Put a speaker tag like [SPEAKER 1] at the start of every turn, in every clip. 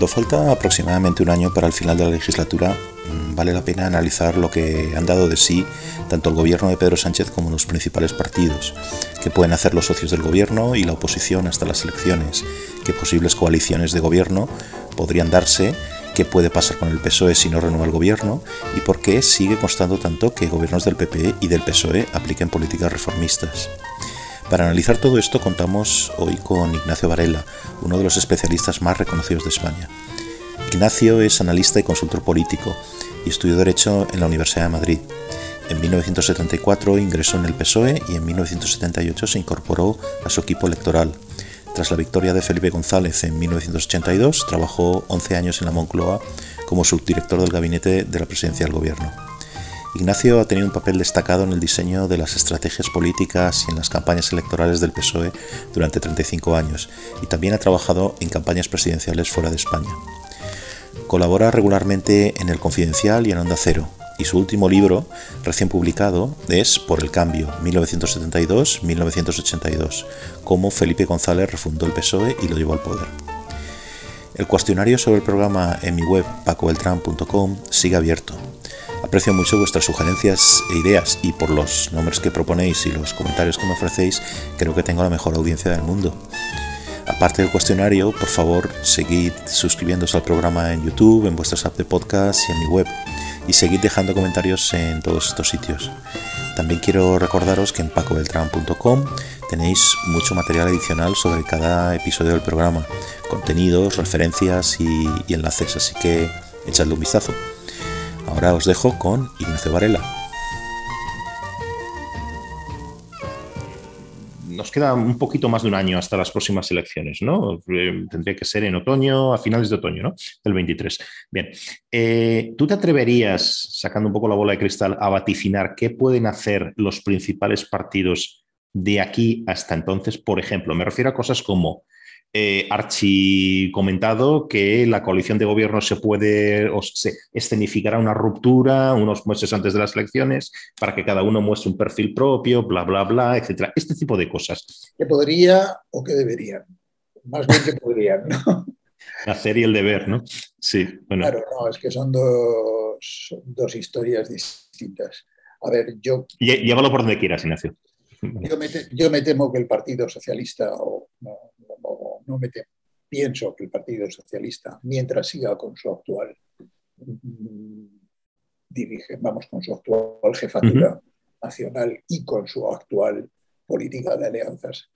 [SPEAKER 1] Cuando falta aproximadamente un año para el final de la legislatura, mm, vale la pena analizar lo que han dado de sí tanto el gobierno de Pedro Sánchez como los principales partidos, qué pueden hacer los socios del gobierno y la oposición hasta las elecciones, qué posibles coaliciones de gobierno podrían darse, qué puede pasar con el PSOE si no renueva el gobierno y por qué sigue constando tanto que gobiernos del PP y del PSOE apliquen políticas reformistas. Para analizar todo esto contamos hoy con Ignacio Varela, uno de los especialistas más reconocidos de España. Ignacio es analista y consultor político y estudió Derecho en la Universidad de Madrid. En 1974 ingresó en el PSOE y en 1978 se incorporó a su equipo electoral. Tras la victoria de Felipe González en 1982, trabajó 11 años en la Moncloa como subdirector del gabinete de la presidencia del gobierno. Ignacio ha tenido un papel destacado en el diseño de las estrategias políticas y en las campañas electorales del PSOE durante 35 años y también ha trabajado en campañas presidenciales fuera de España. Colabora regularmente en El Confidencial y en Onda Cero, y su último libro, recién publicado, es Por el Cambio, 1972-1982, cómo Felipe González refundó el PSOE y lo llevó al poder. El cuestionario sobre el programa en mi web pacobeltran.com sigue abierto Aprecio mucho vuestras sugerencias e ideas y por los nombres que proponéis y los comentarios que me ofrecéis, creo que tengo la mejor audiencia del mundo. Aparte del cuestionario, por favor, seguid suscribiéndose al programa en YouTube, en vuestras apps de podcast y en mi web. Y seguid dejando comentarios en todos estos sitios. También quiero recordaros que en pacobeltran.com tenéis mucho material adicional sobre cada episodio del programa, contenidos, referencias y, y enlaces, así que echadle un vistazo. Ahora os dejo con Ignacio Varela.
[SPEAKER 2] Nos queda un poquito más de un año hasta las próximas elecciones, ¿no? Eh, tendría que ser en otoño, a finales de otoño, ¿no? El 23. Bien. Eh, ¿Tú te atreverías, sacando un poco la bola de cristal, a vaticinar qué pueden hacer los principales partidos de aquí hasta entonces? Por ejemplo, me refiero a cosas como eh, archi comentado que la coalición de gobierno se puede o se escenificará una ruptura unos meses antes de las elecciones para que cada uno muestre un perfil propio, bla, bla, bla, etcétera. Este tipo de cosas.
[SPEAKER 3] Que podría o que deberían. Más bien que podrían, ¿no?
[SPEAKER 2] Hacer y el deber, ¿no? Sí.
[SPEAKER 3] Bueno. Claro, no, es que son dos, dos historias distintas. A ver, yo.
[SPEAKER 2] Llévalo por donde quieras, Ignacio.
[SPEAKER 3] Yo me, yo me temo que el Partido Socialista o, no me pienso que el Partido Socialista, mientras siga con su actual mm, dirige, vamos, con su actual jefatura nacional y con su actual política de alianzas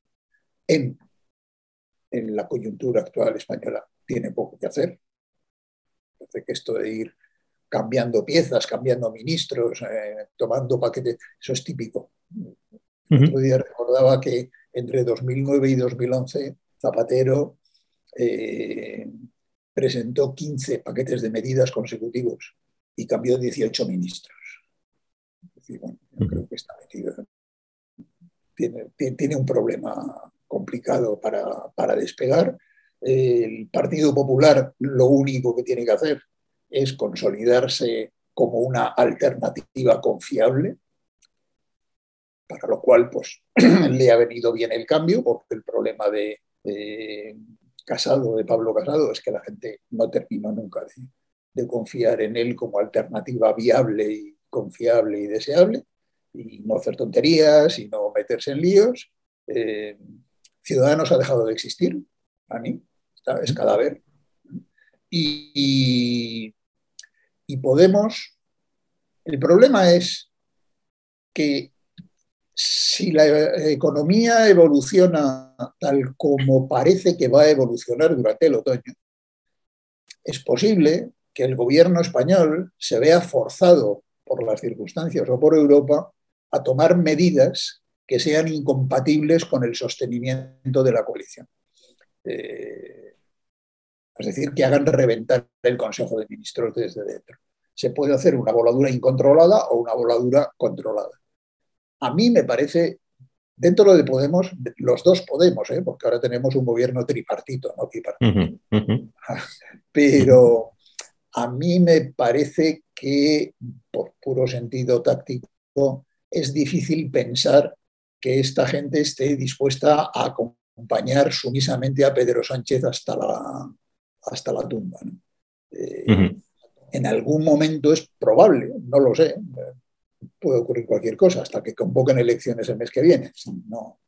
[SPEAKER 3] en, en la coyuntura actual española, tiene poco que hacer. Parece que esto de ir cambiando piezas, cambiando ministros, eh, tomando paquetes, eso es típico. El otro día recordaba que entre 2009 y 2011 Zapatero eh, presentó 15 paquetes de medidas consecutivos y cambió 18 ministros. yo creo que está metido. Tiene, tiene un problema complicado para, despegar. El Partido Popular lo único que tiene que hacer es consolidarse como una alternativa confiable, para lo cual pues, le ha venido bien el cambio, porque el problema de, Casado, de Pablo Casado, es que la gente no terminó nunca de, confiar en él como alternativa viable y confiable y deseable, y no hacer tonterías y no meterse en líos. Eh, Ciudadanos ha dejado de existir, a mí, es cadáver. y, y Podemos, el problema es que si la economía evoluciona tal como parece que va a evolucionar durante el otoño, es posible que el gobierno español se vea forzado por las circunstancias o por Europa a tomar medidas que sean incompatibles con el sostenimiento de la coalición. Eh, es decir, que hagan reventar el Consejo de Ministros desde dentro. Se puede hacer una voladura incontrolada o una voladura controlada a mí me parece, dentro de Podemos, los dos Podemos, ¿eh? porque ahora tenemos un gobierno tripartito, no Pero a mí me parece que, por puro sentido táctico, es difícil pensar que esta gente esté dispuesta a acompañar sumisamente a Pedro Sánchez hasta la, hasta la tumba. Eh, en algún momento es probable, no lo sé, puede ocurrir cualquier cosa hasta que convoquen elecciones el mes que viene. No.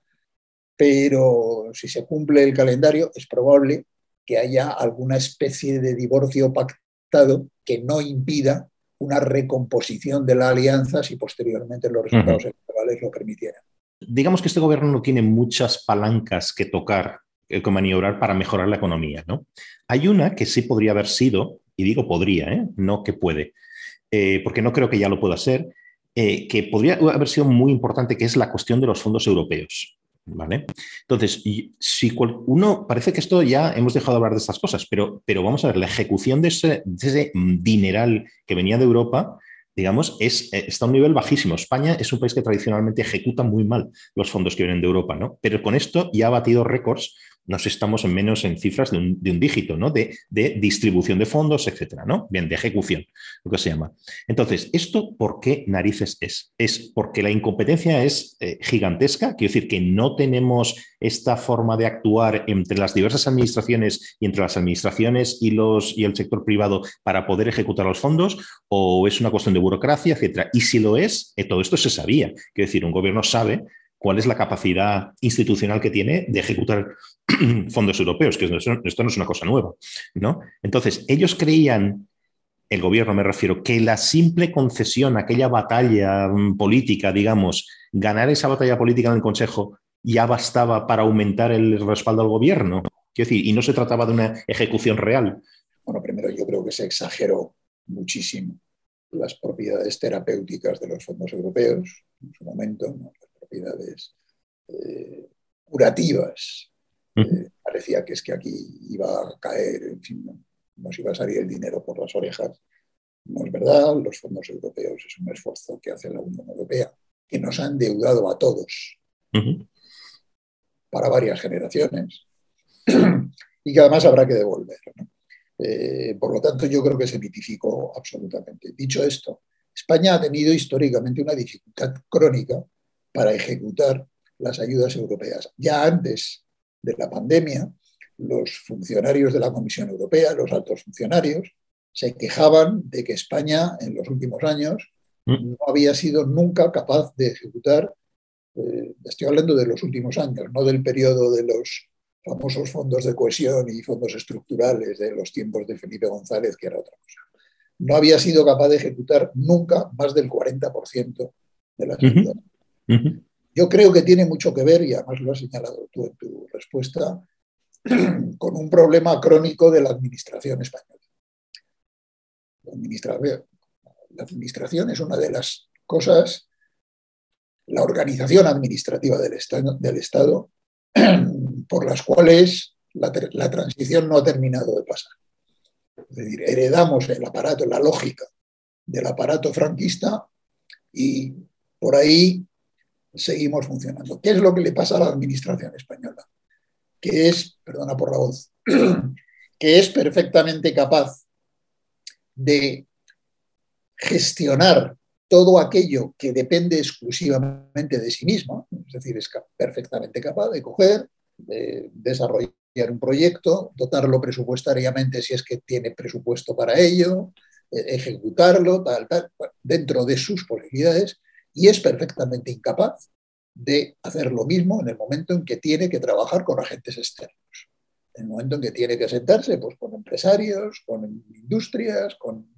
[SPEAKER 3] Pero si se cumple el calendario, es probable que haya alguna especie de divorcio pactado que no impida una recomposición de la alianza si posteriormente los resultados electorales lo permitieran.
[SPEAKER 2] Digamos que este gobierno no tiene muchas palancas que tocar, eh, que maniobrar para mejorar la economía. ¿no? Hay una que sí podría haber sido, y digo podría, ¿eh? no que puede, eh, porque no creo que ya lo pueda ser, que podría haber sido muy importante, que es la cuestión de los fondos europeos. ¿Vale? Entonces, si uno, parece que esto ya hemos dejado de hablar de estas cosas, pero, pero vamos a ver, la ejecución de ese, dineral que venía de Europa, digamos, es, eh, está a un nivel bajísimo. España es un país que tradicionalmente ejecuta muy mal los fondos que vienen de Europa, ¿no? Pero con esto ya ha batido récords nos estamos en menos en cifras de un, dígito, ¿no? De, distribución de fondos, etcétera, ¿no? Bien, de ejecución, lo que se llama. Entonces, ¿esto por qué narices es? Es porque la incompetencia es eh, gigantesca, quiero decir que no tenemos esta forma de actuar entre las diversas administraciones y entre las administraciones y, los, y el sector privado para poder ejecutar los fondos, o es una cuestión de burocracia, etcétera. Y si lo es, eh, todo esto se sabía. Quiero decir, un gobierno sabe cuál es la capacidad institucional que tiene de ejecutar fondos europeos, que esto no es una cosa nueva. ¿no? Entonces, ellos creían, el gobierno me refiero, que la simple concesión, aquella batalla mm, política, digamos, ganar esa batalla política en el Consejo ya bastaba para aumentar el respaldo al gobierno. Quiero decir, y no se trataba de una ejecución real.
[SPEAKER 3] Bueno, primero yo creo que se exageró muchísimo las propiedades terapéuticas de los fondos europeos en su momento, propiedades eh, curativas. Eh, parecía que es que aquí iba a caer, en fin, nos iba a salir el dinero por las orejas. No es verdad, los fondos europeos es un esfuerzo que hace la Unión Europea, que nos han endeudado a todos para varias generaciones y que además habrá que devolver. Eh, por lo tanto, yo creo que se mitificó absolutamente. Dicho esto, España ha tenido históricamente una dificultad crónica para ejecutar las ayudas europeas. Ya antes de la pandemia, los funcionarios de la Comisión Europea, los altos funcionarios, se quejaban de que España en los últimos años mm. no había sido nunca capaz de ejecutar, eh, estoy hablando de los últimos años, no del periodo de los famosos fondos de cohesión y fondos estructurales de los tiempos de Felipe González, que era otra cosa. No había sido capaz de ejecutar nunca más del 40% de las ayudas. Yo creo que tiene mucho que ver, y además lo has señalado tú en tu respuesta, con un problema crónico de la administración española. La administración, es una de las cosas, la organización administrativa del Estado, del estado por las cuales la, la transición no ha terminado de pasar. Es decir, heredamos el aparato, la lógica del aparato franquista y por ahí seguimos funcionando. ¿Qué es lo que le pasa a la administración española? Que es, perdona por la voz, que es perfectamente capaz de gestionar todo aquello que depende exclusivamente de sí mismo, es decir, es perfectamente capaz de coger, de desarrollar un proyecto, dotarlo presupuestariamente si es que tiene presupuesto para ello, e-, ejecutarlo, tal, tal, dentro de sus posibilidades, y es perfectamente incapaz de hacer lo mismo en el momento en que tiene que trabajar con agentes externos. En el momento en que tiene que sentarse pues, con empresarios, con industrias, con,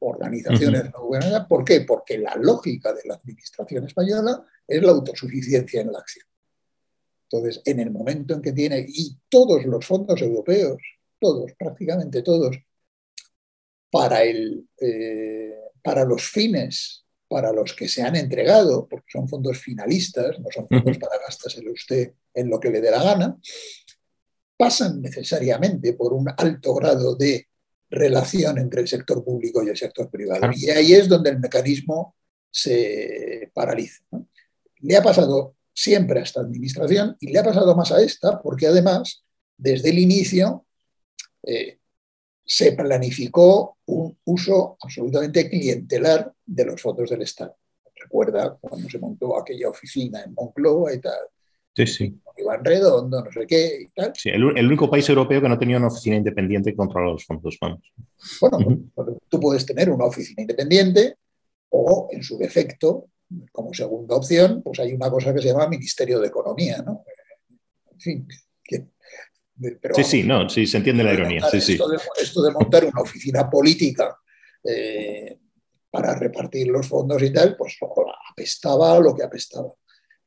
[SPEAKER 3] organizaciones no gubernamentales. ¿Por qué? Porque la lógica de la administración española es la autosuficiencia en la acción. Entonces, en el momento en que tiene, y todos los fondos europeos, todos, prácticamente todos, para, el, eh, para los fines para los que se han entregado, porque son fondos finalistas, no son fondos para gastárselo usted en lo que le dé la gana, pasan necesariamente por un alto grado de relación entre el sector público y el sector privado. Y ahí es donde el mecanismo se paraliza. Le ha pasado siempre a esta administración y le ha pasado más a esta porque además, desde el inicio, eh, se planificó un uso absolutamente clientelar de los fondos del Estado. Recuerda cuando se montó aquella oficina en Moncloa y tal.
[SPEAKER 2] Sí, sí.
[SPEAKER 3] Iván Redondo, no sé qué y tal.
[SPEAKER 2] Sí, el, único país europeo que no tenía una oficina independiente que controla los fondos, vamos.
[SPEAKER 3] Bueno, pues, tú puedes tener una oficina independiente o, en su defecto, como segunda opción, pues hay una cosa que se llama Ministerio de Economía, ¿no? En fin,
[SPEAKER 2] sí, sí, no, sí, se entiende la ironía. Sí,
[SPEAKER 3] esto, de, esto, de, montar una oficina política eh, para repartir los fondos y tal, pues apestaba lo que apestaba.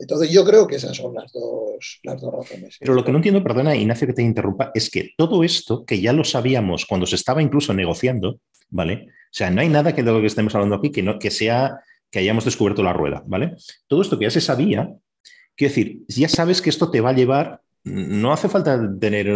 [SPEAKER 3] Entonces yo creo que esas son las dos, las dos razones.
[SPEAKER 2] Pero lo que no entiendo, perdona Ignacio que te interrumpa, es que todo esto, que ya lo sabíamos cuando se estaba incluso negociando, ¿vale? O sea, no hay nada que de lo que estemos hablando aquí que, no, que sea que hayamos descubierto la rueda, ¿vale? Todo esto que ya se sabía, quiero decir, ya sabes que esto te va a llevar, no hace falta tener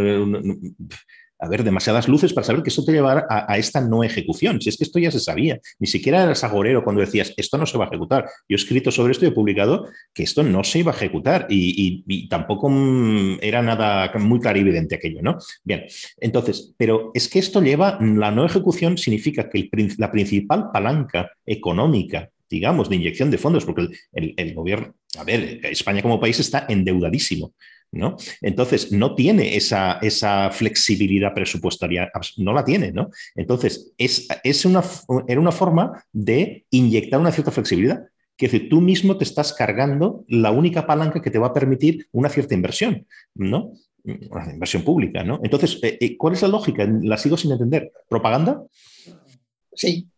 [SPEAKER 2] a ver, demasiadas luces para saber que esto te llevará a, esta no ejecución. Si es que esto ya se sabía, ni siquiera eras agorero cuando decías esto no se va a ejecutar. Yo he escrito sobre esto y he publicado que esto no se iba a ejecutar y, tampoco mm, era nada muy clarividente aquello, ¿no? Bien, entonces, pero es que esto lleva, la no ejecución significa que la principal palanca económica digamos, de inyección de fondos, porque el, gobierno, a ver, España como país está endeudadísimo. ¿No? Entonces, no tiene esa, esa, flexibilidad presupuestaria, no la tiene, ¿no? Entonces, es, es una, era una forma de inyectar una cierta flexibilidad. Que decir, tú mismo te estás cargando la única palanca que te va a permitir una cierta inversión, ¿no? Una inversión pública, ¿no? Entonces, eh, eh, ¿cuál es la lógica? La sigo sin entender. ¿Propaganda?
[SPEAKER 3] Sí,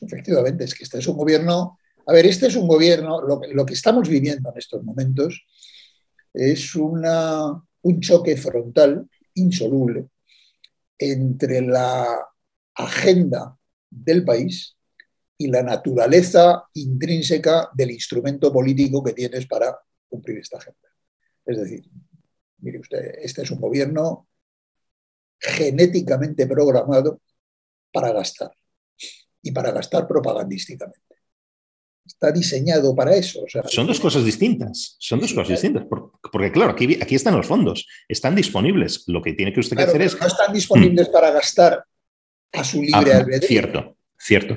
[SPEAKER 3] efectivamente, es que este es un gobierno. A ver, este es un gobierno, lo, lo que estamos viviendo en estos momentos es un choque frontal insoluble entre la agenda del país y la naturaleza intrínseca del instrumento político que tienes para cumplir esta agenda. Es decir, mire usted, este es un gobierno genéticamente programado para gastar y para gastar propagandísticamente está diseñado para eso.
[SPEAKER 2] son dos cosas distintas, son dos cosas distintas, porque claro, aquí, aquí están los fondos, están disponibles. Lo que tiene que usted hacer es...
[SPEAKER 3] No están disponibles mm. para gastar a su libre albedrío.
[SPEAKER 2] Cierto, cierto.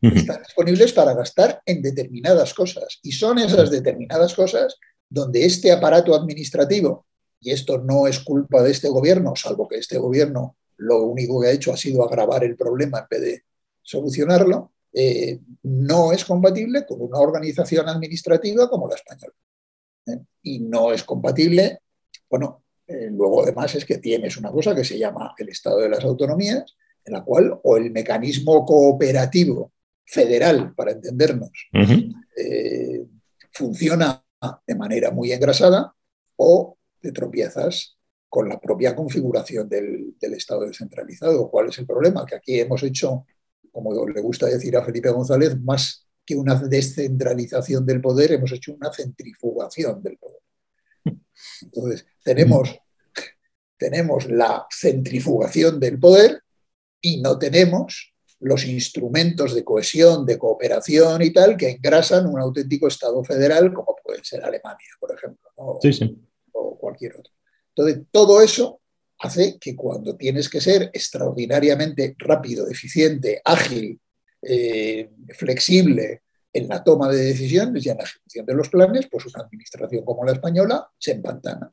[SPEAKER 3] Están disponibles para gastar en determinadas cosas. Y son esas determinadas cosas donde este aparato administrativo, y esto no es culpa de este gobierno, salvo que este gobierno lo único que ha hecho ha sido agravar el problema en vez de solucionarlo, eh, no es compatible con una organización administrativa como la española. ¿eh? Y no es compatible, bueno, eh, luego además es que tienes una cosa que se llama el Estado de las Autonomías, en la cual o el mecanismo cooperativo federal, para entendernos, funciona de manera muy engrasada o te tropiezas con la propia configuración del, del Estado descentralizado. ¿Cuál es el problema? Que aquí hemos hecho como le gusta decir a Felipe González, más que una descentralización del poder, hemos hecho una centrifugación del poder. Entonces, tenemos, tenemos la centrifugación del poder y no tenemos los instrumentos de cohesión, de cooperación y tal que engrasan un auténtico Estado federal como puede ser Alemania, por ejemplo, o cualquier otro. Entonces, todo eso hace que cuando tienes que ser extraordinariamente rápido, eficiente, ágil, eh, flexible en la toma de decisiones y en la ejecución de los planes, pues una administración como la española se empantana,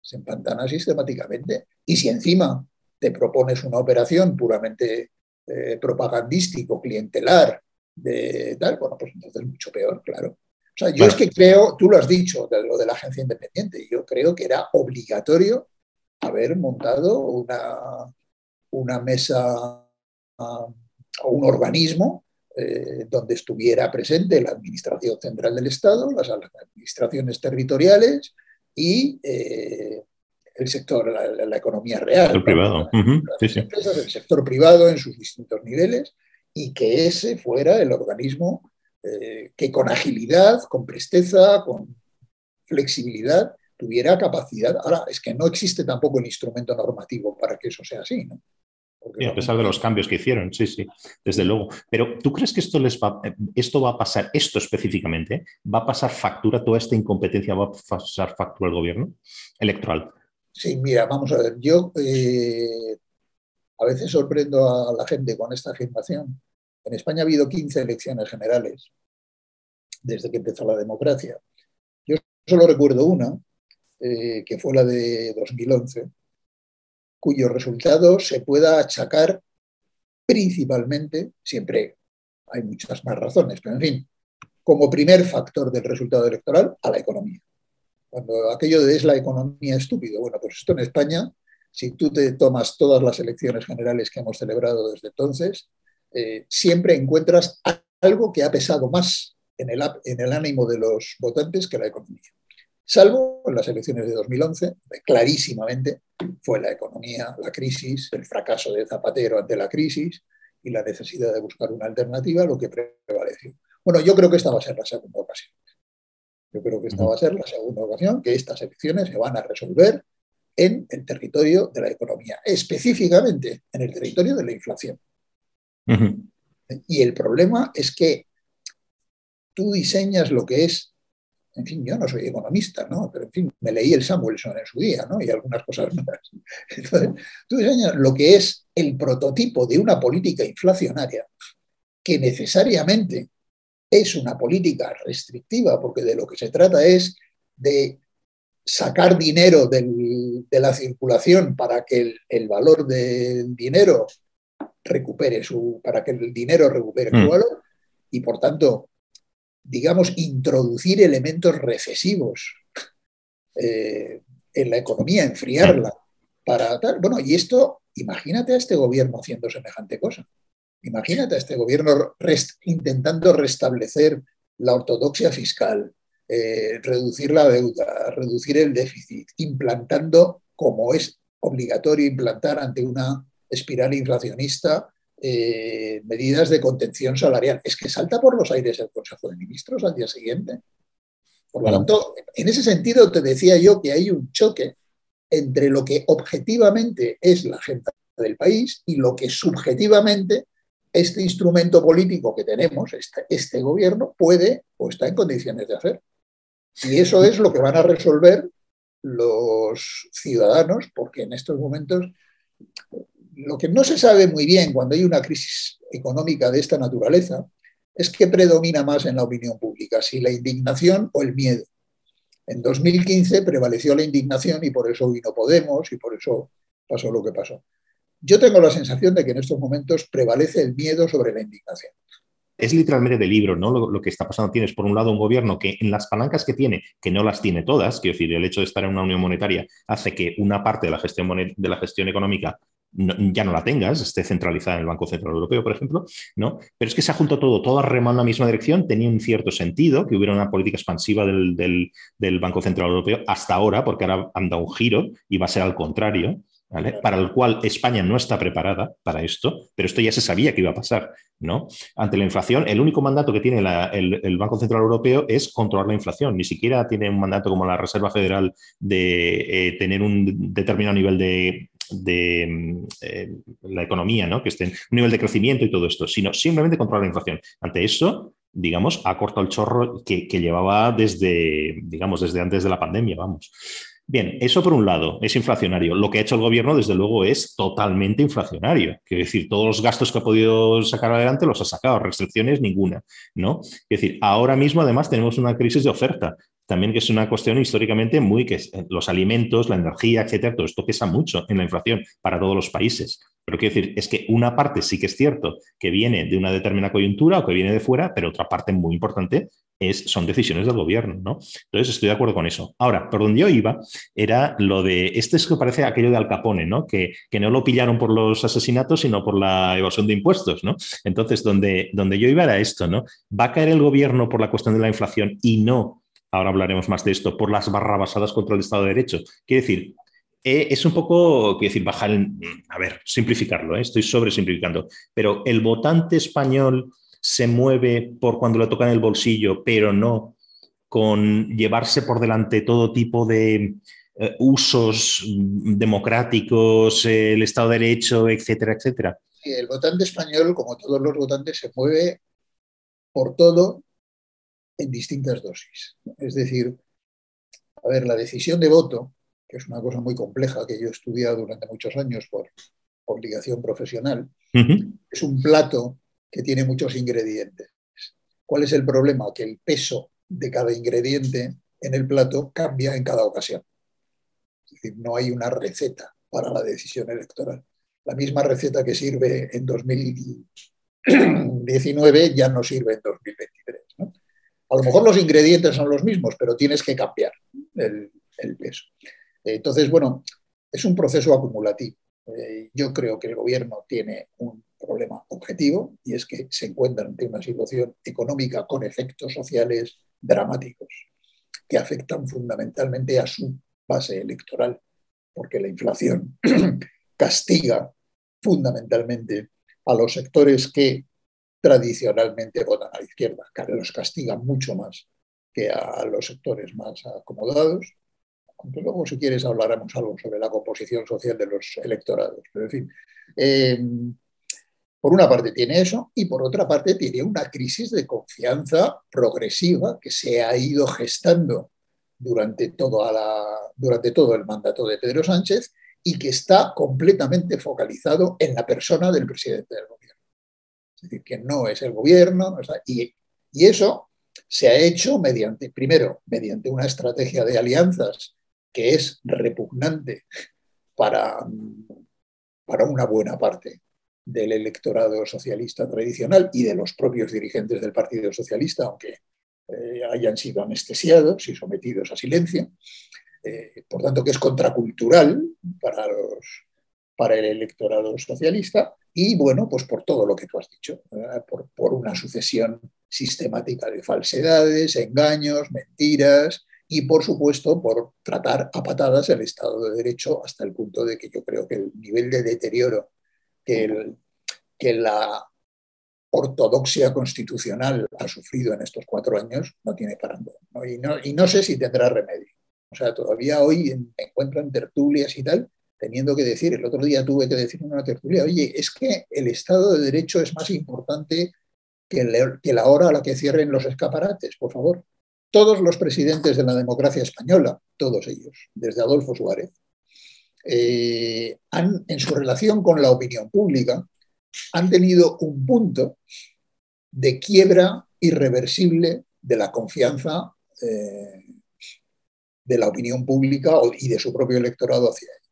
[SPEAKER 3] se empantana sistemáticamente. Y si encima te propones una operación puramente eh, propagandístico, clientelar, de tal, bueno, pues entonces mucho peor, claro. O sea, yo es que creo, tú lo has dicho, de lo de la agencia independiente, yo creo que era obligatorio haber montado una, una mesa o un organismo eh, donde estuviera presente la Administración Central del Estado, las administraciones territoriales y eh, el sector, la, economía real.
[SPEAKER 2] El privado.
[SPEAKER 3] el sector privado en sus distintos niveles y que ese fuera el organismo eh, que con agilidad, con presteza, con flexibilidad tuviera capacidad. Ahora, es que no existe tampoco el instrumento normativo para que eso sea así, ¿no?
[SPEAKER 2] a pesar de los cambios que hicieron, sí, sí, desde luego. Pero ¿tú crees que esto, les va, esto va a pasar, esto específicamente, va a pasar factura, toda esta incompetencia va a pasar factura al gobierno electoral?
[SPEAKER 3] Sí, mira, vamos a ver, yo eh, a veces sorprendo a la gente con esta afirmación. En España ha habido 15 elecciones generales desde que empezó la democracia. Yo solo recuerdo una, eh, que fue la de 2011, cuyo resultado se pueda achacar principalmente, siempre hay muchas más razones, pero en fin, como primer factor del resultado electoral, a la economía. Cuando aquello de es la economía estúpido, bueno, pues esto en España, si tú te tomas todas las elecciones generales que hemos celebrado desde entonces, eh, siempre encuentras algo que ha pesado más en el, en el ánimo de los votantes que la economía. Salvo en las elecciones de 2011, clarísimamente fue la economía, la crisis, el fracaso de Zapatero ante la crisis y la necesidad de buscar una alternativa lo que prevaleció. Bueno, yo creo que esta va a ser la segunda ocasión. Yo creo que esta va a ser la segunda ocasión que estas elecciones se van a resolver en el territorio de la economía, específicamente en el territorio de la inflación. Y el problema es que tú diseñas lo que es, en fin, yo no soy economista, ¿no? Pero en fin, me leí el Samuelson en su día, ¿no? Y algunas cosas más. Entonces, tú diseñas lo que es el prototipo de una política inflacionaria que necesariamente es una política restrictiva, porque de lo que se trata es de sacar dinero de la circulación para que el, el valor del dinero recupere su, para que el dinero recupere su mm. valor y por tanto, digamos, introducir elementos recesivos eh, en la economía, enfriarla para tal. Bueno, y esto, imagínate a este gobierno haciendo semejante cosa. Imagínate a este gobierno intentando restablecer la ortodoxia fiscal, eh, reducir la deuda, reducir el déficit, implantando, como es obligatorio implantar ante una espiral inflacionista, eh, medidas de contención salarial. Es que salta por los aires el Consejo de Ministros al día siguiente. Por lo tanto, en ese sentido te decía yo que hay un choque entre lo que objetivamente es la agenda del país y lo que subjetivamente este instrumento político que tenemos, este, este gobierno, puede o está en condiciones de hacer. Y eso es lo que van a resolver los ciudadanos, porque en estos momentos lo que no se sabe muy bien cuando hay una crisis económica de esta naturaleza es que predomina más en la opinión pública, si la indignación o el miedo. En 2015 prevaleció la indignación y por eso vino Podemos y por eso pasó lo que pasó. Yo tengo la sensación de que en estos momentos prevalece el miedo sobre la indignación
[SPEAKER 2] es literalmente de libro, ¿no? Lo, que está pasando. Tienes, por un lado, un gobierno que en las palancas que tiene, que no las tiene todas, quiero decir, el hecho de estar en una unión monetaria hace que una parte de la gestión, de la gestión económica ya no la tengas, esté centralizada en el Banco Central Europeo, por ejemplo, ¿no? Pero es que se ha juntado todo, todo remando en la misma dirección, tenía un cierto sentido que hubiera una política expansiva del, del Banco Central Europeo hasta ahora, porque ahora han dado un giro y va a ser al contrario para el cual España no está preparada para esto, pero esto ya se sabía que iba a pasar. ¿no? Ante la inflación, el único mandato que tiene el, Banco Central Europeo es controlar la inflación. Ni siquiera tiene un mandato como la Reserva Federal de eh, tener un determinado nivel de, mm, eh, la economía, ¿no? que esté en un nivel de crecimiento y todo esto, sino simplemente controlar la inflación. Ante eso, digamos, ha cortado el chorro que, que llevaba desde, digamos, desde antes de la pandemia, vamos. Bien, eso por un lado es inflacionario. Lo que ha hecho el gobierno, desde luego, es totalmente inflacionario. Quiero decir, todos los gastos que ha podido sacar adelante los ha sacado, restricciones ninguna, ¿no? Es decir, ahora mismo además tenemos una crisis de oferta, también que es una cuestión históricamente muy que los alimentos, la energía, etcétera, todo esto pesa mucho en la inflación para todos los países. Pero quiero decir, es que una parte sí que es cierto que viene de una determinada coyuntura o que viene de fuera, pero otra parte muy importante es, son decisiones del gobierno, ¿no? Entonces estoy de acuerdo con eso. Ahora, por donde yo iba era lo de, este es que parece aquello de Al Capone, ¿no? Que, que no lo pillaron por los asesinatos, sino por la evasión de impuestos, ¿no? Entonces, donde, donde yo iba era esto, ¿no? ¿Va a caer el gobierno por la cuestión de la inflación y no, ahora hablaremos más de esto, por las barrabasadas contra el Estado de Derecho? Quiere decir, eh, es un poco, quiero decir, bajar, a ver, simplificarlo, ¿eh? estoy sobre simplificando, pero el votante español se mueve por cuando le toca en el bolsillo, pero no con llevarse por delante todo tipo de eh, usos democráticos, el Estado de Derecho, etcétera, etcétera.
[SPEAKER 3] el votante español, como todos los votantes, se mueve por todo en distintas dosis. Es decir, a ver, la decisión de voto, que es una cosa muy compleja que yo he estudiado durante muchos años por obligación profesional, es un plato que tiene muchos ingredientes. ¿Cuál es el problema? Que el peso de cada ingrediente en el plato cambia en cada ocasión. decir, no hay una receta para la decisión electoral. La misma receta que sirve en 2019 ya no sirve en 2023. A lo mejor los ingredientes son los mismos, pero tienes que cambiar el, peso. Entonces, bueno, es un proceso acumulativo. Eh, yo creo que el gobierno tiene un problema objetivo y es que se encuentra ante una situación económica con efectos sociales dramáticos que afectan fundamentalmente a su base electoral, porque la inflación castiga fundamentalmente a los sectores que tradicionalmente votan a la izquierda, que los castiga mucho más que a los sectores más acomodados. Aunque luego, si quieres, hablaremos algo sobre la composición social de los electorados. Pero, en fin, eh, por una parte tiene eso y por otra parte tiene una crisis de confianza progresiva que se ha ido gestando durante, durante todo el mandato de Pedro Sánchez y que está completamente focalizado en la persona del presidente del gobierno. Es decir, que no es el gobierno, y, y eso se ha hecho mediante, primero, mediante una estrategia de alianzas que es repugnante para, para una buena parte del electorado socialista tradicional y de los propios dirigentes del Partido Socialista, aunque eh, hayan sido anestesiados y sometidos a silencio. Eh, por tanto, que es contracultural para, los, para el electorado socialista y, bueno, pues por todo lo que tú has dicho, por, por, una sucesión sistemática de falsedades, engaños, mentiras y, por supuesto, por tratar a patadas el Estado de Derecho hasta el punto de que yo creo que el nivel de deterioro que, que la ortodoxia constitucional ha sufrido en estos cuatro años no tiene parangón. Y, no, y no sé si tendrá remedio. O sea, todavía hoy me encuentro en tertulias y tal, teniendo que decir, el otro día tuve que decir en una tertulia, oye, es que el Estado de Derecho es más importante que, que la hora a la que cierren los escaparates, por favor. Todos los presidentes de la democracia española, todos ellos, desde Adolfo Suárez, eh, han, en su relación con la opinión pública, han tenido un punto de quiebra irreversible de la confianza eh, de la opinión pública y de su propio electorado hacia ellos.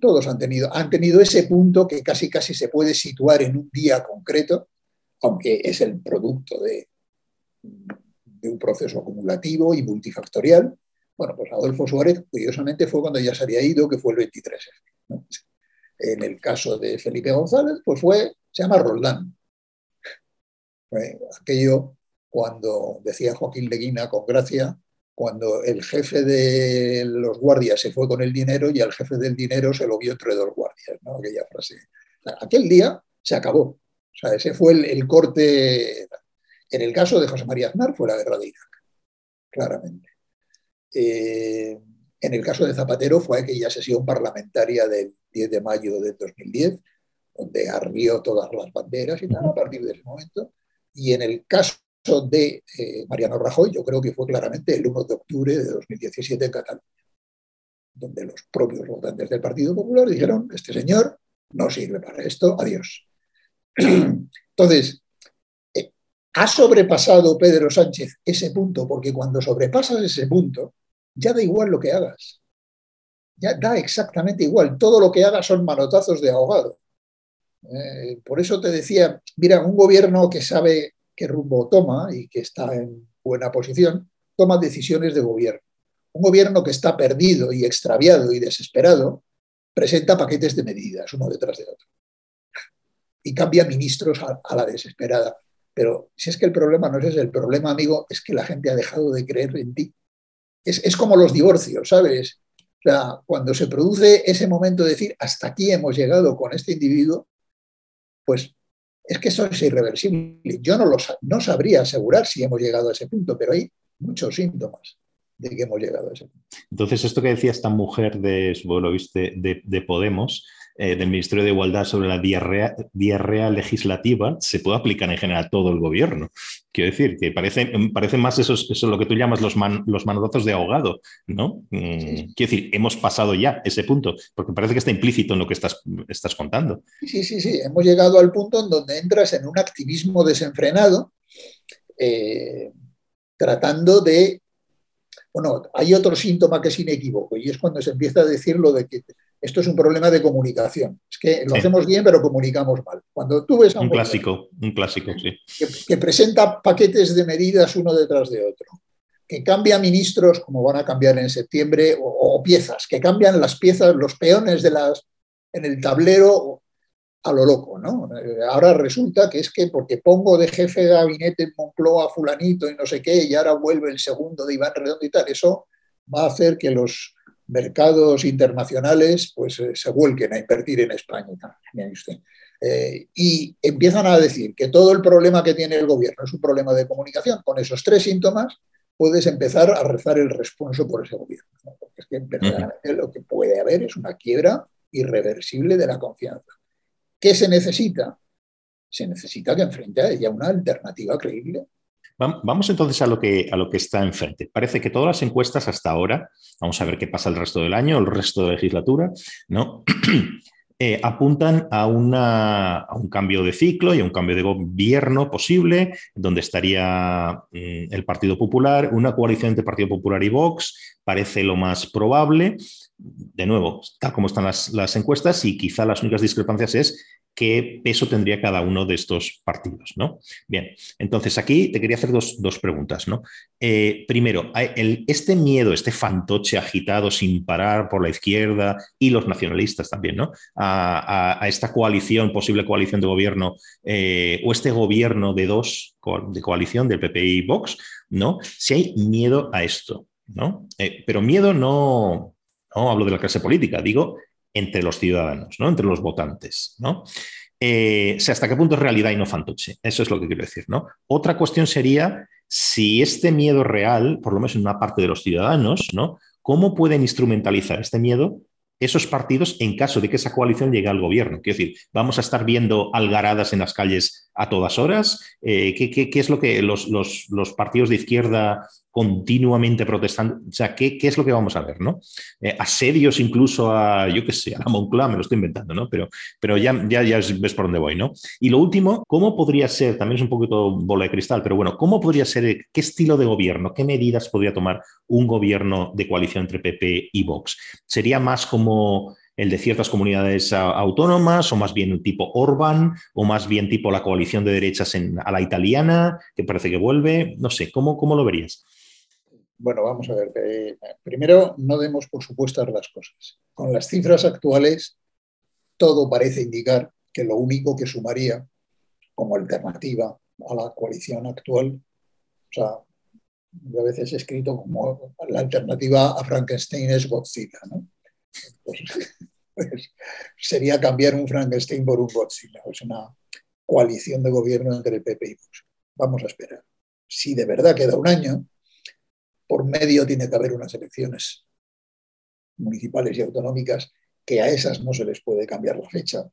[SPEAKER 3] Todos han tenido, han tenido ese punto que casi casi se puede situar en un día concreto, aunque es el producto de, un proceso acumulativo y multifactorial, bueno, pues Adolfo Suárez, curiosamente, fue cuando ya se había ido, que fue el 23. En el caso de Felipe González, pues fue, se llama Roldán. aquello cuando decía Joaquín Leguina con gracia, cuando el jefe de los guardias se fue con el dinero y al jefe del dinero se lo vio entre dos guardias, ¿no? Aquella frase. Aquel día se acabó. O sea, ese fue el corte. En el caso de José María Aznar fue la guerra de Irak, claramente. Eh, en el caso de Zapatero fue aquella sesión parlamentaria del 10 de mayo del 2010, donde arrió todas las banderas y tal, a partir de ese momento. Y en el caso de eh, Mariano Rajoy, yo creo que fue claramente el 1 de octubre de 2017 en Cataluña, donde los propios votantes del Partido Popular dijeron, este señor no sirve para esto, adiós. Entonces, eh, ha sobrepasado Pedro Sánchez ese punto, porque cuando sobrepasas ese punto, ya da igual lo que hagas. Ya da exactamente igual. Todo lo que hagas son manotazos de ahogado. Eh, por eso te decía, mira, un gobierno que sabe qué rumbo toma y que está en buena posición, toma decisiones de gobierno. Un gobierno que está perdido y extraviado y desesperado presenta paquetes de medidas uno detrás de otro y cambia ministros a, la desesperada. Pero si es que el problema no es ese, el problema, amigo, es que la gente ha dejado de creer en ti es, como los divorcios, ¿sabes? O sea, cuando se produce ese momento de decir, hasta aquí hemos llegado con este individuo, pues es que eso es irreversible. Yo no, lo, no sabría asegurar si hemos llegado a ese punto, pero hay muchos síntomas de que hemos llegado a ese punto.
[SPEAKER 2] Entonces, esto que decía esta mujer de, bueno, viste, de Podemos, eh, del Ministerio de Igualdad sobre la diarrea, legislativa se puede aplicar en general a todo el gobierno. Quiero decir, que parece, parece más eso, eso lo que tú llamas los, los manotazos de ahogado, ¿no? Mm, quiero decir, hemos pasado ya ese punto, porque parece que está implícito en lo que estás, estás contando.
[SPEAKER 3] Sí, sí, sí, hemos llegado al punto en donde entras en un activismo desenfrenado, eh, tratando de Bueno, hay otro síntoma que es inequívoco y es cuando se empieza a decir lo de que esto es un problema de comunicación. Es que lo hacemos bien, pero comunicamos mal. Cuando tú ves a
[SPEAKER 2] un, clásico, un clásico, sí.
[SPEAKER 3] Que, presenta paquetes de medidas uno detrás de otro, que cambia ministros, como van a cambiar en septiembre, o, piezas, que cambian las piezas, los peones de las, en el tablero a lo loco, ¿no? Eh, ahora resulta que es que porque pongo de jefe de gabinete en Moncloa fulanito y no sé qué, y ahora vuelve el segundo de Iván Redondo y tal, eso va a hacer que los mercados internacionales pues eh, se vuelquen a invertir en España. Eh, y empiezan a decir que todo el problema que tiene el gobierno es un problema de comunicación. Con esos tres síntomas puedes empezar a rezar el responso por ese gobierno. Porque es que verdaderamente lo que puede haber es una quiebra irreversible de la confianza. ¿Qué se necesita? Se necesita que enfrente haya una alternativa creíble.
[SPEAKER 2] Vamos entonces a lo, que, a lo que está enfrente. Parece que todas las encuestas hasta ahora, vamos a ver qué pasa el resto del año, el resto de la legislatura, ¿no? Eh, apuntan a, una, un cambio de ciclo y a un cambio de gobierno posible, donde estaría mm, el Partido Popular, una coalición entre Partido Popular y Vox, parece lo más probable. De nuevo, tal como están las, las encuestas, y quizá las únicas discrepancias es qué peso tendría cada uno de estos partidos. ¿no? Bien, entonces aquí te quería hacer dos, preguntas. ¿no? Eh, primero, este miedo, este fantoche agitado sin parar por la izquierda y los nacionalistas también, ¿no? a, esta coalición, posible coalición de gobierno, eh, o este gobierno de dos, de coalición del PP y Vox, ¿no? si hay miedo a esto. ¿no? Eh, pero miedo no, no hablo de la clase política, digo entre los ciudadanos, ¿no? entre los votantes. ¿no? Eh, ¿Hasta qué punto es realidad y no fantoche? Eso es lo que quiero decir. ¿no? Otra cuestión sería si este miedo real, por lo menos en una parte de los ciudadanos, ¿no? ¿cómo pueden instrumentalizar este miedo esos partidos en caso de que esa coalición llegue al gobierno. Quiero decir, vamos a estar viendo algaradas en las calles a todas horas. Eh, ¿qué, es lo que los, los, partidos de izquierda continuamente protestando. O sea, ¿qué, es lo que vamos a ver? ¿no? Eh, asedios incluso a, yo qué sé, a Moncloa, me lo estoy inventando, ¿no? Pero, pero ya, ya, ya ves por dónde voy, ¿no? Y lo último, ¿cómo podría ser, también es un poquito bola de cristal, pero bueno, ¿cómo podría ser, qué estilo de gobierno, qué medidas podría tomar un gobierno de coalición entre PP y Vox? ¿Sería más como el de ciertas comunidades autónomas, o más bien un tipo Orban, o más bien tipo la coalición de derechas en, a la italiana, que parece que vuelve. No sé, ¿cómo, cómo lo verías?
[SPEAKER 3] Bueno, vamos a ver. Eh, primero, no demos por supuestas las cosas. Con las cifras actuales, todo parece indicar que lo único que sumaría como alternativa a la coalición actual, o sea, a veces he escrito como la alternativa a Frankenstein es Godzilla, ¿no? Pues, sería cambiar un Frankenstein por un Godzilla, es una coalición de gobierno entre el PP y Vox. Vamos a esperar. Si de verdad queda un año, por medio tiene que haber unas elecciones municipales y autonómicas que a esas no se les puede cambiar la fecha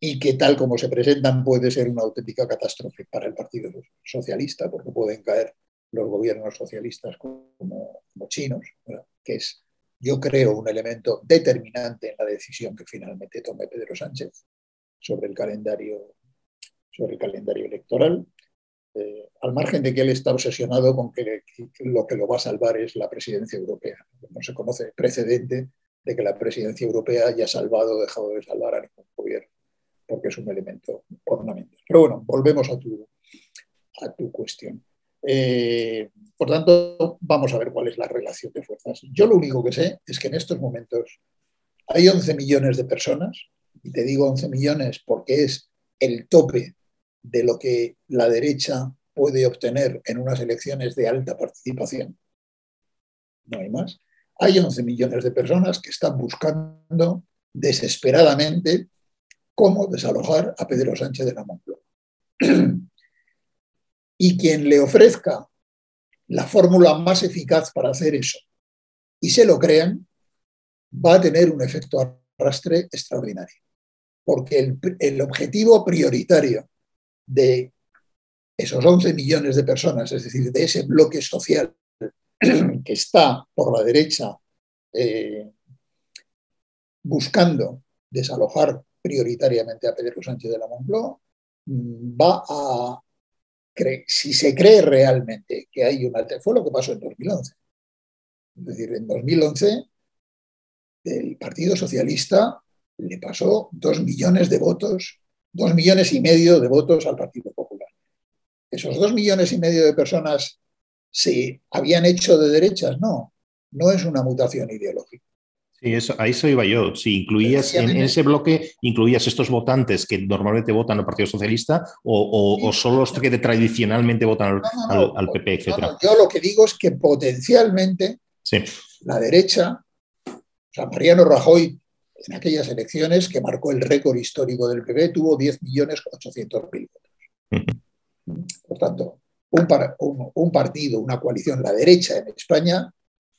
[SPEAKER 3] y que tal como se presentan puede ser una auténtica catástrofe para el Partido Socialista porque pueden caer los gobiernos socialistas como, chinos, que es, yo creo, un elemento determinante en la decisión que finalmente tome Pedro Sánchez sobre el calendario, sobre el calendario electoral. Eh, al margen de que él está obsesionado con que, lo que lo va a salvar es la presidencia europea. No se conoce precedente de que la presidencia europea haya salvado o dejado de salvar a ningún gobierno, porque es un elemento ornamental. Pero bueno, volvemos a tu, a tu cuestión. Eh, por tanto, vamos a ver cuál es la relación de fuerzas. Yo lo único que sé es que en estos momentos hay 11 millones de personas, y te digo 11 millones porque es el tope de lo que la derecha puede obtener en unas elecciones de alta participación. No hay más. Hay 11 millones de personas que están buscando desesperadamente cómo desalojar a Pedro Sánchez de la Moncloa. y quien le ofrezca la fórmula más eficaz para hacer eso y se lo crean, va a tener un efecto arrastre extraordinario. Porque el, objetivo prioritario de esos 11 millones de personas, es decir, de ese bloque social que está por la derecha eh, buscando desalojar prioritariamente a Pedro Sánchez de la Moncloa, mm, va a si se cree realmente que hay una... Fue lo que pasó en 2011. Es decir, en 2011 el Partido Socialista le pasó dos millones de votos, dos millones y medio de votos al Partido Popular. Esos dos millones y medio de personas se habían hecho de derechas, no, no es una mutación ideológica.
[SPEAKER 2] Sí, eso, a eso iba yo. Si incluías en, ese bloque, incluías estos votantes que normalmente votan al Partido Socialista o, solo los que tradicionalmente votan al, PP, etc.
[SPEAKER 3] yo lo que digo es que potencialmente la derecha, o sea, Mariano Rajoy, en aquellas elecciones que marcó el récord histórico del PP, tuvo 10.800.000 votos. Por tanto, un, un partido, una coalición, la derecha en España,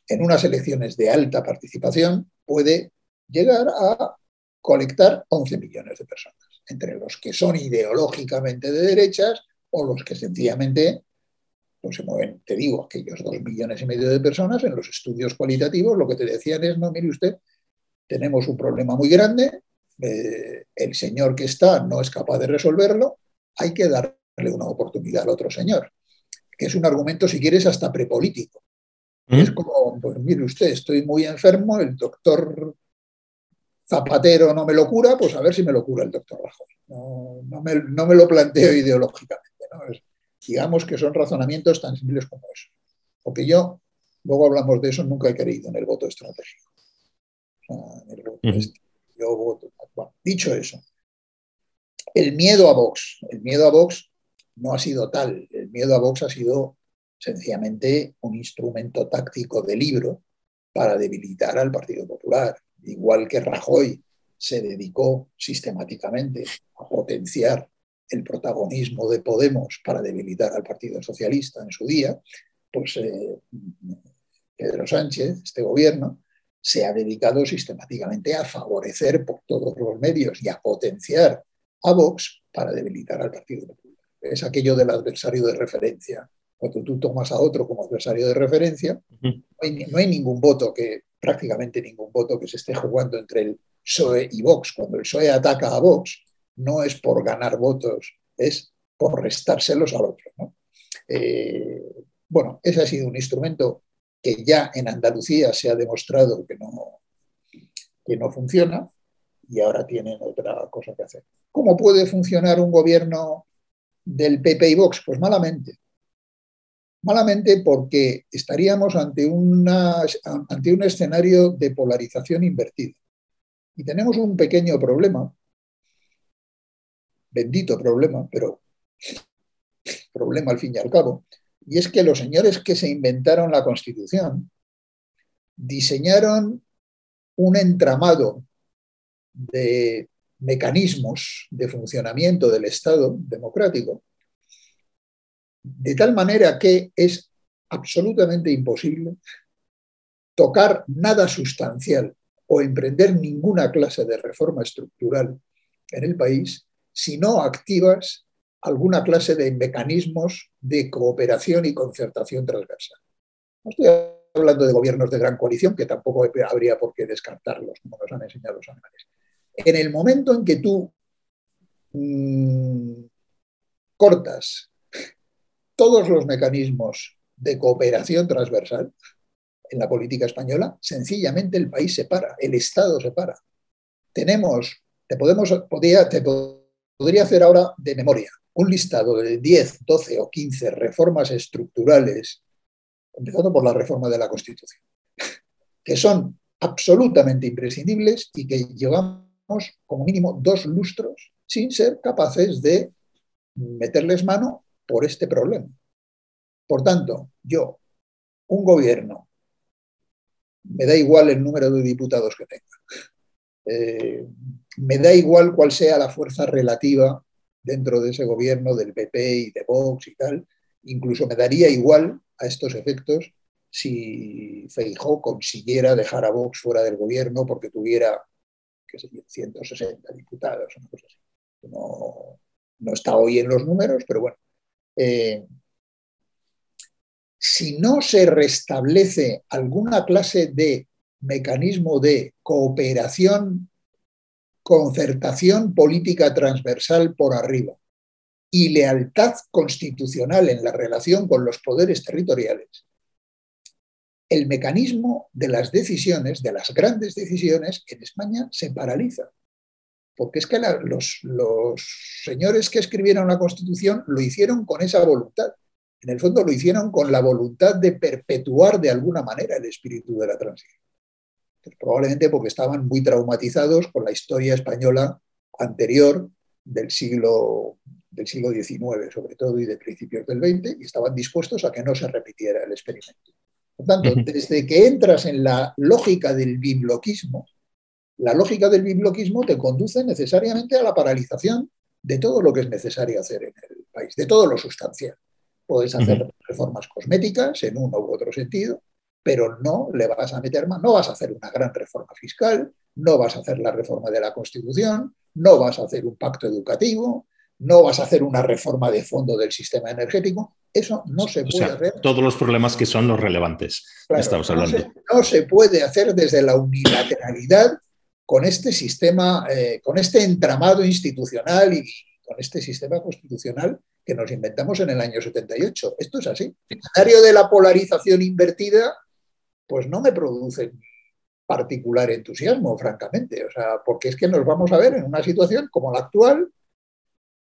[SPEAKER 3] en unas elecciones de alta participación, puede llegar a colectar 11 millones de personas, entre los que son ideológicamente de derechas o los que sencillamente pues se mueven, te digo, aquellos dos millones y medio de personas en los estudios cualitativos, lo que te decían es, no, mire usted, tenemos un problema muy grande, eh, el señor que está no es capaz de resolverlo, hay que darle una oportunidad al otro señor, que es un argumento, si quieres, hasta prepolítico. ¿Mm? Es como, pues mire usted, estoy muy enfermo, el doctor Zapatero no me lo cura, pues a ver si me lo cura el doctor Rajoy. No, me, lo planteo ideológicamente. digamos que son razonamientos tan simples como eso. Porque yo, luego hablamos de eso, nunca he querido en el voto estratégico. Este, dicho eso, el miedo a Vox, el miedo a Vox no ha sido tal, el miedo a Vox ha sido sencillamente un instrumento táctico de libro para debilitar al Partido Popular, igual que Rajoy se dedicó sistemáticamente a potenciar el protagonismo de Podemos para debilitar al Partido Socialista en su día, pues eh, Pedro Sánchez, este gobierno, se ha dedicado sistemáticamente a favorecer por todos los medios y a potenciar a Vox para debilitar al Partido Popular. Es aquello del adversario de referencia cuando tú tomas a otro como adversario de referencia, no, hay, ningún voto que, prácticamente ningún voto que se esté jugando entre el PSOE y Vox. Cuando el PSOE ataca a Vox, no es por ganar votos, es por restárselos al otro. Eh, bueno, ese ha sido un instrumento que ya en Andalucía se ha demostrado que no, que no funciona y ahora tienen otra cosa que hacer. ¿Cómo puede funcionar un gobierno del PP y Vox? Pues malamente. Malamente porque estaríamos ante, ante un escenario de polarización invertida. Y tenemos un pequeño problema, bendito problema, pero problema al fin y al cabo, y es que los señores que se inventaron la Constitución diseñaron un entramado de mecanismos de funcionamiento del Estado democrático de tal manera que es absolutamente imposible tocar nada sustancial o emprender ninguna clase de reforma estructural en el país si no activas alguna clase de mecanismos de cooperación y concertación transversal. No estoy hablando de gobiernos de gran coalición, que tampoco habría por qué descartarlos, como nos han enseñado los alemanes. En el momento en que tú mm, cortas todos los mecanismos de cooperación transversal en la política española, sencillamente el país se para, el Estado se para. Tenemos, te, podemos, podría, te podría hacer ahora de memoria un listado de 10, 12 o 15 reformas estructurales, empezando por la reforma de la Constitución, que son absolutamente imprescindibles y que llevamos como mínimo dos lustros sin ser capaces de meterles mano por este problema. Por tanto, yo, un gobierno, me da igual el número de diputados que tenga, eh, me da igual cuál sea la fuerza relativa dentro de ese gobierno del PP y de Vox y tal, incluso me daría igual a estos efectos si Feijó consiguiera dejar a Vox fuera del gobierno porque tuviera, sé 160 diputados, una cosa así. No, no está hoy en los números, pero bueno, eh, si no se restablece alguna clase de mecanismo de cooperación, concertación política transversal por arriba, y lealtad constitucional en la relación con los poderes territoriales, el mecanismo de las decisiones, de las grandes decisiones, en España se paraliza. Porque es que los, los señores que escribieron la Constitución lo hicieron con esa voluntad. En el fondo lo hicieron con la voluntad de perpetuar de alguna manera el espíritu de la transición. Pues probablemente porque estaban muy traumatizados con la historia española anterior del siglo, del siglo XIX, sobre todo, y de principios del XX, y estaban dispuestos a que no se repitiera el experimento. Por tanto, desde que entras en la lógica del bibloquismo, la lógica del bibloquismo te conduce necesariamente a la paralización de todo lo que es necesario hacer en el país, de todo lo sustancial. Puedes hacer reformas cosméticas en uno u otro sentido, pero no le vas a meter más, no vas a hacer una gran reforma fiscal, no vas a hacer la reforma de la Constitución, no vas a hacer un pacto educativo, no vas a hacer una reforma de fondo del sistema energético. Eso no se puede hacer.
[SPEAKER 2] Todos los problemas que son los relevantes, estamos hablando.
[SPEAKER 3] No se, puede hacer desde la unilateralidad con este sistema, eh, con este entramado institucional y con este sistema constitucional que nos inventamos en el año 78. Esto es así. El escenario de la polarización invertida, pues no me produce particular entusiasmo, francamente. O sea, porque es que nos vamos a ver en una situación como la actual,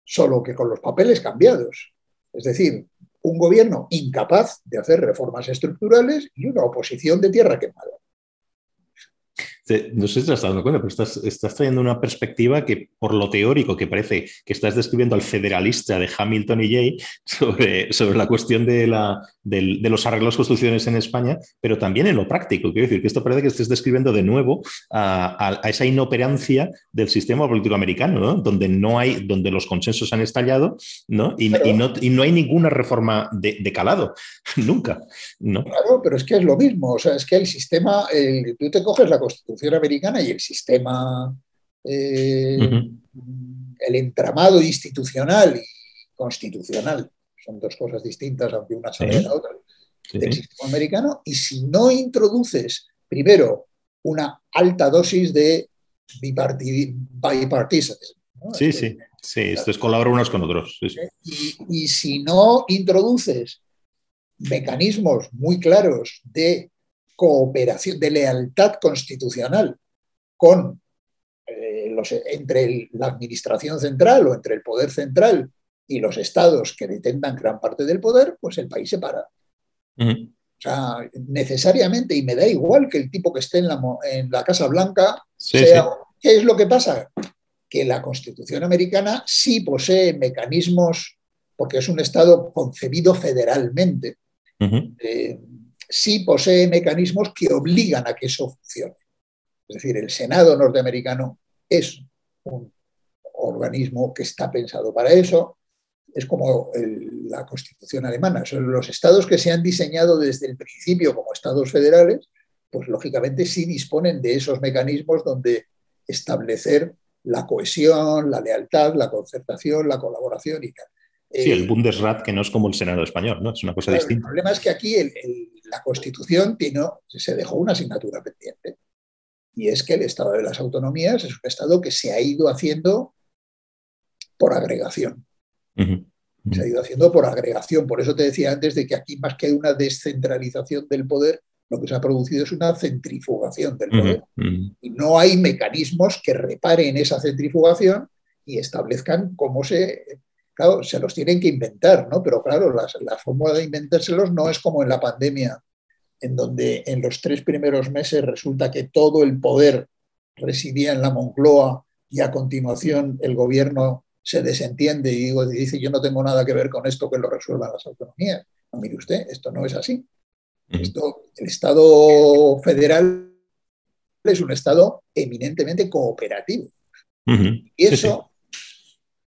[SPEAKER 3] solo que con los papeles cambiados. Es decir, un gobierno incapaz de hacer reformas estructurales y una oposición de tierra quemada
[SPEAKER 2] no sé si te estás dando cuenta, pero estás, trayendo una perspectiva que, por lo teórico, que parece que estás describiendo al federalista de Hamilton y Jay sobre, sobre la cuestión de, la, de, los arreglos constitucionales en España, pero también en lo práctico. Quiero decir que esto parece que estés describiendo de nuevo a, esa inoperancia del sistema político americano, donde, no hay, donde los consensos han estallado ¿no? Y, no, y no hay ninguna reforma de, calado, nunca. ¿no?
[SPEAKER 3] Claro, pero es que es lo mismo. O sea, es que el sistema, tú te coges la Constitución Americana y el sistema, eh, el entramado institucional y constitucional, son dos cosas distintas, aunque una sea la otra, del sistema americano, y si no introduces primero una alta dosis de bipartisanismo.
[SPEAKER 2] Sí, sí, sí, esto es colaborar unos con otros.
[SPEAKER 3] y si no introduces mecanismos muy claros de cooperación, de lealtad constitucional con eh, los, entre la administración central o entre el poder central y los estados que detentan gran parte del poder, pues el país se para. O sea, necesariamente, y me da igual que el tipo que esté en la, en la Casa Blanca sea. ¿Qué es lo que pasa? Que la Constitución americana sí posee mecanismos, porque es un Estado concebido federalmente, sí posee mecanismos que obligan a que eso funcione. Es decir, el Senado norteamericano es un organismo que está pensado para eso. Es como la Constitución alemana. Son los estados que se han diseñado desde el principio como estados federales, pues lógicamente sí disponen de esos mecanismos donde establecer la cohesión, la lealtad, la concertación, la colaboración y tal.
[SPEAKER 2] Sí, el eh, Bundesrat, que no es como el Senado español, ¿no? Es una cosa distinta. El
[SPEAKER 3] problema es que aquí la Constitución tiene, se dejó una asignatura pendiente. Y es que el Estado de las Autonomías es un Estado que se ha ido haciendo por agregación. Se ha ido haciendo por agregación. Por eso te decía antes de que aquí, más que una descentralización del poder, lo que se ha producido es una centrifugación del poder. Y no hay mecanismos que reparen esa centrifugación y establezcan cómo se Claro, se los tienen que inventar, ¿no? Pero claro, la, fórmula de inventárselos no es como en la pandemia, en donde en los tres primeros meses resulta que todo el poder residía en la Moncloa y a continuación el gobierno se desentiende y dice yo no tengo nada que ver con esto que lo resuelvan las autonomías. No, mire usted, esto no es así. Esto, el Estado federal es un Estado eminentemente cooperativo. Y eso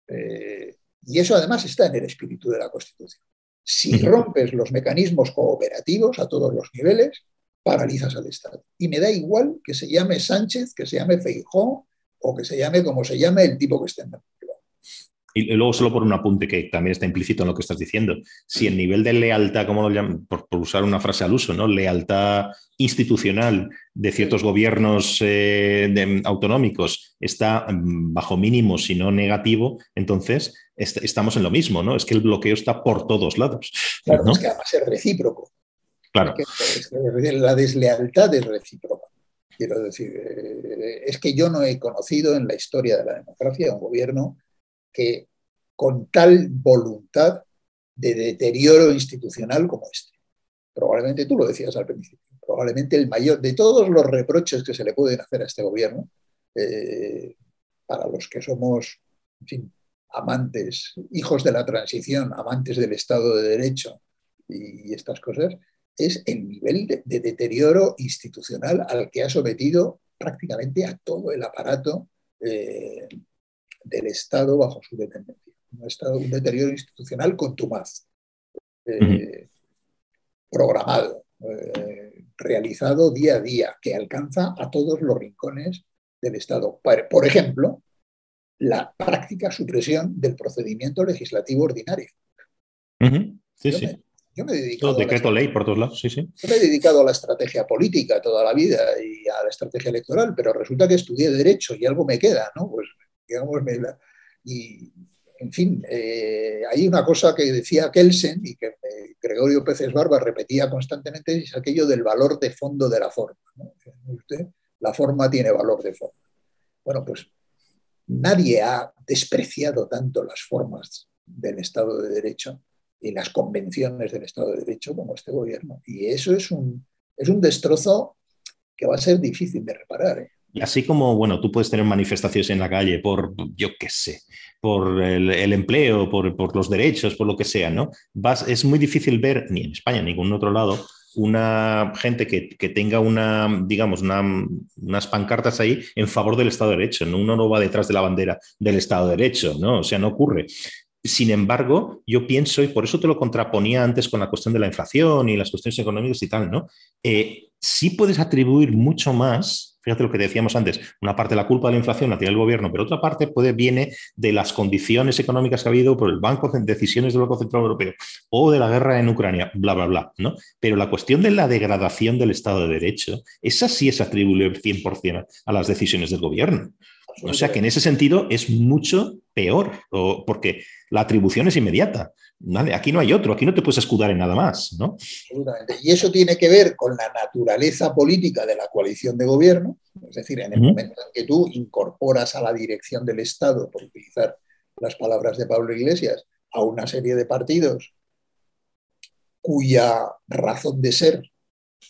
[SPEAKER 3] eh, y eso además está en el espíritu de la Constitución. Si rompes los mecanismos cooperativos a todos los niveles, paralizas al Estado. Y me da igual que se llame Sánchez, que se llame Feijó o que se llame como se llame el tipo que esté en la
[SPEAKER 2] y luego solo por un apunte que también está implícito en lo que estás diciendo, si el nivel de lealtad, como lo llaman, por, usar una frase al uso, ¿no? Lealtad institucional de ciertos gobiernos eh, autonómicos está mm, bajo mínimo, si no negativo, entonces estamos en lo mismo, ¿no? Es que el bloqueo está por todos lados.
[SPEAKER 3] Claro, es que además es recíproco.
[SPEAKER 2] Claro.
[SPEAKER 3] La deslealtad es recíproca. Quiero decir, eh, es que yo no he conocido en la historia de la democracia un gobierno que con tal voluntad de deterioro institucional como este. Probablemente tú lo decías al principio, probablemente el mayor de todos los reproches que se le pueden hacer a este gobierno, eh, para los que somos, amantes, hijos de la transición, amantes del Estado de Derecho y, estas cosas, es el nivel de, deterioro institucional al que ha sometido prácticamente a todo el aparato eh, del Estado bajo su dependencia. Un, estado, un deterioro institucional contumaz, eh, programado, eh, realizado día a día, que alcanza a todos los rincones del Estado. Por ejemplo, la práctica supresión del procedimiento legislativo ordinario.
[SPEAKER 2] Sí, sí.
[SPEAKER 3] Yo me he dedicado
[SPEAKER 2] decreto ley por todos lados, sí, sí.
[SPEAKER 3] Yo me he dedicado a la estrategia política toda la vida y a la estrategia electoral, pero resulta que estudié Derecho y algo me queda, ¿no? Pues, digamos, me y, en fin, eh, hay una cosa que decía Kelsen y que eh, Gregorio Pérez Barba repetía constantemente, es aquello del valor de fondo de la forma. la forma tiene valor de fondo. Bueno, pues nadie ha despreciado tanto las formas del Estado de Derecho y las convenciones del Estado de Derecho como este gobierno. Y eso es un, es un destrozo que va a ser difícil de reparar. ¿eh?
[SPEAKER 2] Así como, bueno, tú puedes tener manifestaciones en la calle por, yo qué sé, por el, empleo, por, por, los derechos, por lo que sea, ¿no? Vas, es muy difícil ver, ni en España ni en ningún otro lado, una gente que, que tenga una, digamos, unas pancartas ahí en favor del Estado de Derecho. ¿no? Uno no va detrás de la bandera del Estado de Derecho, ¿no? O sea, no ocurre. Sin embargo, yo pienso, y por eso te lo contraponía antes con la cuestión de la inflación y las cuestiones económicas y tal, ¿no? Eh, sí puedes atribuir mucho más, fíjate lo que decíamos antes, una parte de la culpa de la inflación la tiene el gobierno, pero otra parte puede, viene de las condiciones económicas que ha habido por el Banco de Decisiones del Banco Central Europeo o de la guerra en Ucrania, bla, bla, bla, ¿no? Pero la cuestión de la degradación del Estado de Derecho, esa sí es atribuible 100% a las decisiones del gobierno. O sea que en ese sentido es mucho peor, porque la atribución es inmediata. Aquí no hay otro, aquí no te puedes escudar en nada más. ¿no?
[SPEAKER 3] Y eso tiene que ver con la naturaleza política de la coalición de gobierno, es decir, en el momento en que tú incorporas a la dirección del Estado, por utilizar las palabras de Pablo Iglesias, a una serie de partidos cuya razón de ser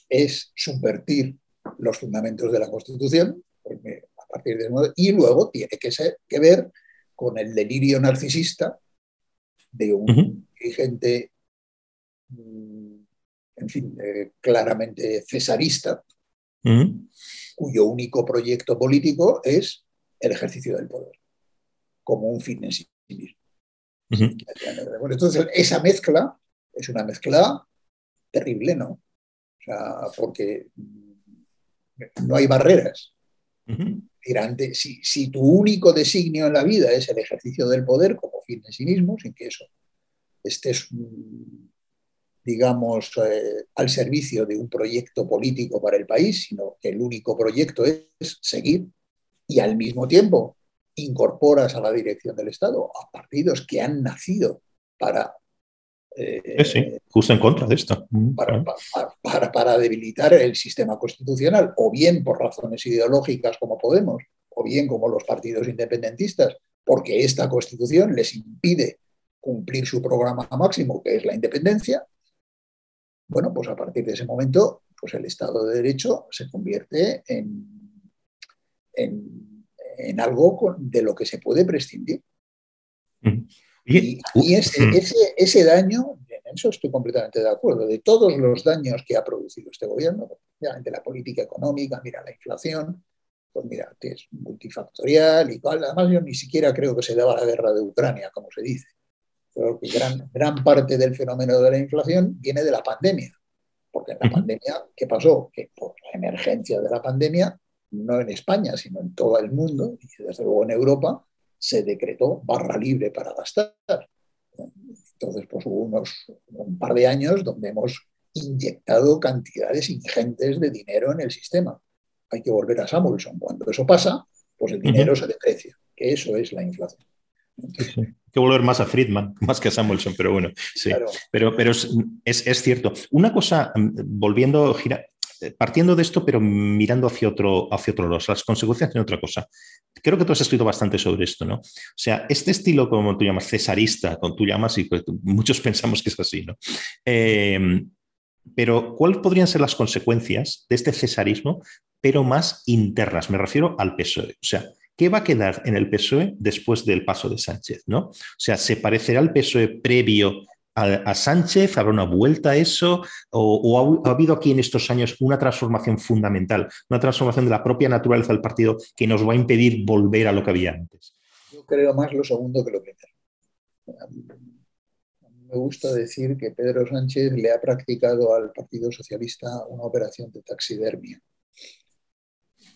[SPEAKER 3] es subvertir los fundamentos de la Constitución, porque y luego tiene que, ser, que ver con el delirio narcisista de un dirigente, mm, en fin, eh, claramente cesarista, cuyo único proyecto político es el ejercicio del poder, como un fin en sí mismo. entonces, esa mezcla es una mezcla terrible, ¿no? O sea, porque no hay barreras si, tu único designio en la vida es el ejercicio del poder como fin en sí mismo, sin que eso estés, mm, digamos, eh, al servicio de un proyecto político para el país, sino que el único proyecto es seguir y al mismo tiempo incorporas a la dirección del Estado a partidos que han nacido para
[SPEAKER 2] eh, sí, justo en contra de esto.
[SPEAKER 3] Mm, para, debilitar el sistema constitucional, o bien por razones ideológicas como Podemos, o bien como los partidos independentistas, porque esta constitución les impide cumplir su programa máximo, que es la independencia, bueno, pues a partir de ese momento, pues el Estado de Derecho se convierte en, en, algo de lo que se puede prescindir. Mm. Y, ese, daño, en eso estoy completamente de acuerdo, de todos los daños que ha producido este gobierno, de la política económica, mira la inflación, pues mira, que es multifactorial y tal. Además, yo ni siquiera creo que se deba la guerra de Ucrania, como se dice. Creo que gran, gran parte del fenómeno de la inflación viene de la pandemia. Porque en la pandemia, ¿qué pasó? Que por la emergencia de la pandemia, no en España, sino en todo el mundo, y desde luego en Europa, se decretó barra libre para gastar. Entonces, pues hubo unos, un par de años donde hemos inyectado cantidades ingentes de dinero en el sistema. Hay que volver a Samuelson. Cuando eso pasa, pues el dinero se deprecia, que eso es la inflación.
[SPEAKER 2] Hay que volver más a Friedman, más que a Samuelson, pero bueno, sí. Pero, pero es, es, cierto. Una cosa, mm, volviendo, gira, partiendo de esto, pero mirando hacia otro, hacia otro lado, las consecuencias de otra cosa. Creo que tú has escrito bastante sobre esto, ¿no? O sea, este estilo, como tú llamas, cesarista, como tú llamas, y pues, muchos pensamos que es así, ¿no? Eh, pero, ¿cuáles podrían ser las consecuencias de este cesarismo, pero más internas? Me refiero al PSOE. O sea, ¿qué va a quedar en el PSOE después del paso de Sánchez? ¿no? O sea, ¿se parecerá al PSOE previo a, Sánchez? ¿Habrá una vuelta a eso? ¿O, ha, habido aquí en estos años una transformación fundamental, una transformación de la propia naturaleza del partido que nos va a impedir volver a lo que había antes?
[SPEAKER 3] Yo creo más lo segundo que lo primero. Me gusta decir que Pedro Sánchez le ha practicado al Partido Socialista una operación de taxidermia,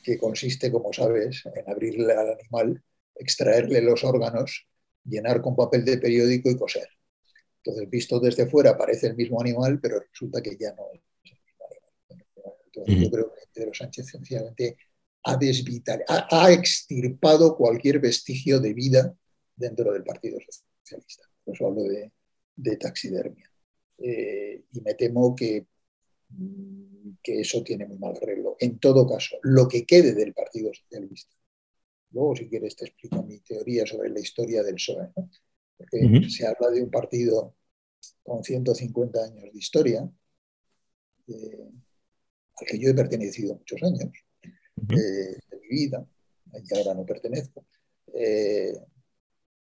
[SPEAKER 3] que consiste, como sabes, en abrirle al animal, extraerle los órganos, llenar con papel de periódico y coser entonces, visto desde fuera, parece el mismo animal, pero resulta que ya no es el mismo animal. Entonces, yo creo que Pedro Sánchez sencillamente ha desvital, ha, extirpado cualquier vestigio de vida dentro del Partido Socialista. Por eso hablo de, taxidermia. Eh, y me temo que, mm, que eso tiene muy mal arreglo. En todo caso, lo que quede del Partido Socialista. Luego, si quieres, te explico mi teoría sobre la historia del PSOE. Porque se habla de un partido con 150 años de historia, eh, al que yo he pertenecido muchos años eh, de mi vida, y ahora no pertenezco. Eh,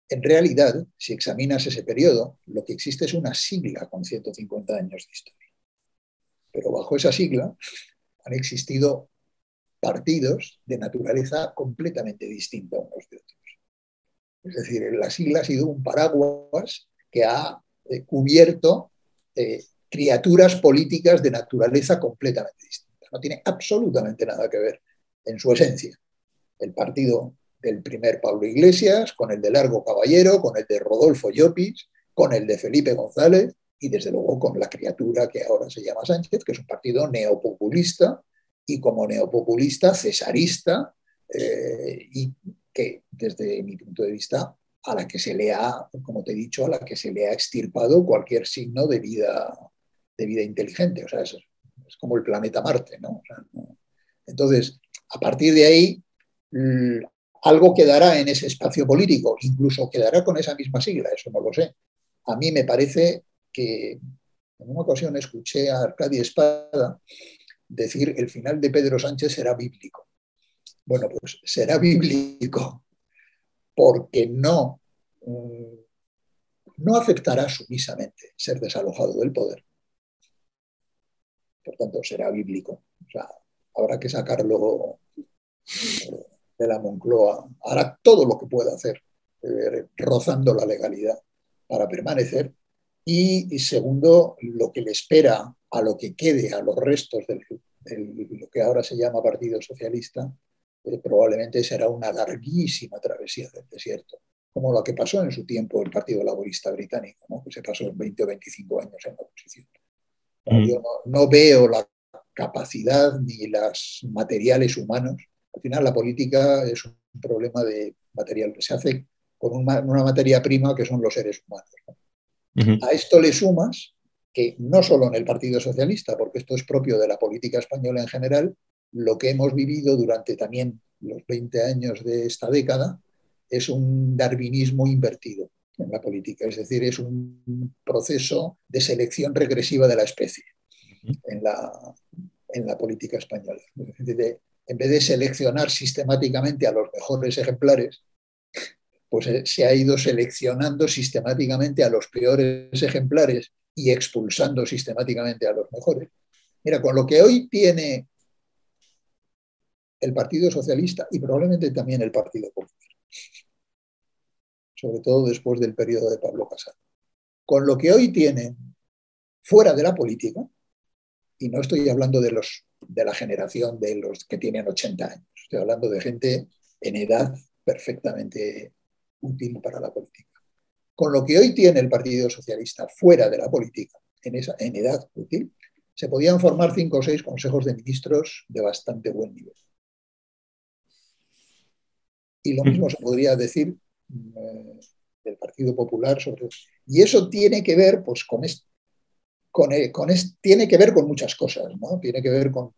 [SPEAKER 3] en realidad, si examinas ese periodo, lo que existe es una sigla con 150 años de historia. Pero bajo esa sigla han existido partidos de naturaleza completamente distinta unos de otros. Es decir, la sigla ha sido un paraguas que ha eh, cubierto eh, criaturas políticas de naturaleza completamente distinta. No tiene absolutamente nada que ver en su esencia. El partido del primer Pablo Iglesias, con el de Largo Caballero, con el de Rodolfo Llopis, con el de Felipe González y desde luego con la criatura que ahora se llama Sánchez, que es un partido neopopulista y como neopopulista cesarista eh, y que desde mi punto de vista a la que se le ha, como te he dicho, a la que se le ha extirpado cualquier signo de vida, de vida inteligente. O sea, es, como el planeta Marte, ¿no? Entonces, a partir de ahí, algo quedará en ese espacio político, incluso quedará con esa misma sigla, eso no lo sé. A mí me parece que en una ocasión escuché a Arcadia Espada decir el final de Pedro Sánchez será bíblico. Bueno, pues será bíblico porque no, mm, no aceptará sumisamente ser desalojado del poder. Por tanto, será bíblico. O sea, habrá que sacarlo de la Moncloa. Hará todo lo que pueda hacer, eh, rozando la legalidad para permanecer. Y, segundo, lo que le espera a lo que quede, a los restos de lo que ahora se llama Partido Socialista, eh, probablemente será una larguísima travesía del desierto, como lo que pasó en su tiempo el Partido Laborista Británico, que se pasó 20 o 25 años en la oposición. Mm. Yo no, veo la capacidad ni los materiales humanos. Al final la política es un problema de material que se hace con una, materia prima que son los seres humanos. A esto le sumas que no solo en el Partido Socialista, porque esto es propio de la política española en general, lo que hemos vivido durante también los 20 años de esta década es un darwinismo invertido en la política, es decir, es un proceso de selección regresiva de la especie en la, en la política española. en vez de seleccionar sistemáticamente a los mejores ejemplares, pues eh, se ha ido seleccionando sistemáticamente a los peores ejemplares y expulsando sistemáticamente a los mejores. Mira, con lo que hoy tiene el Partido Socialista y probablemente también el Partido Popular, sobre todo después del periodo de Pablo Casado. Con lo que hoy tienen fuera de la política, y no estoy hablando de, los, de la generación de los que tienen 80 años, estoy hablando de gente en edad perfectamente útil para la política. Con lo que hoy tiene el Partido Socialista fuera de la política, en, esa, en edad útil, se podían formar cinco o seis consejos de ministros de bastante buen nivel. Y lo mismo se podría decir eh, del Partido Popular sobre y eso tiene que ver pues con, con, eh, con tiene que ver con muchas cosas, ¿no? Tiene que ver con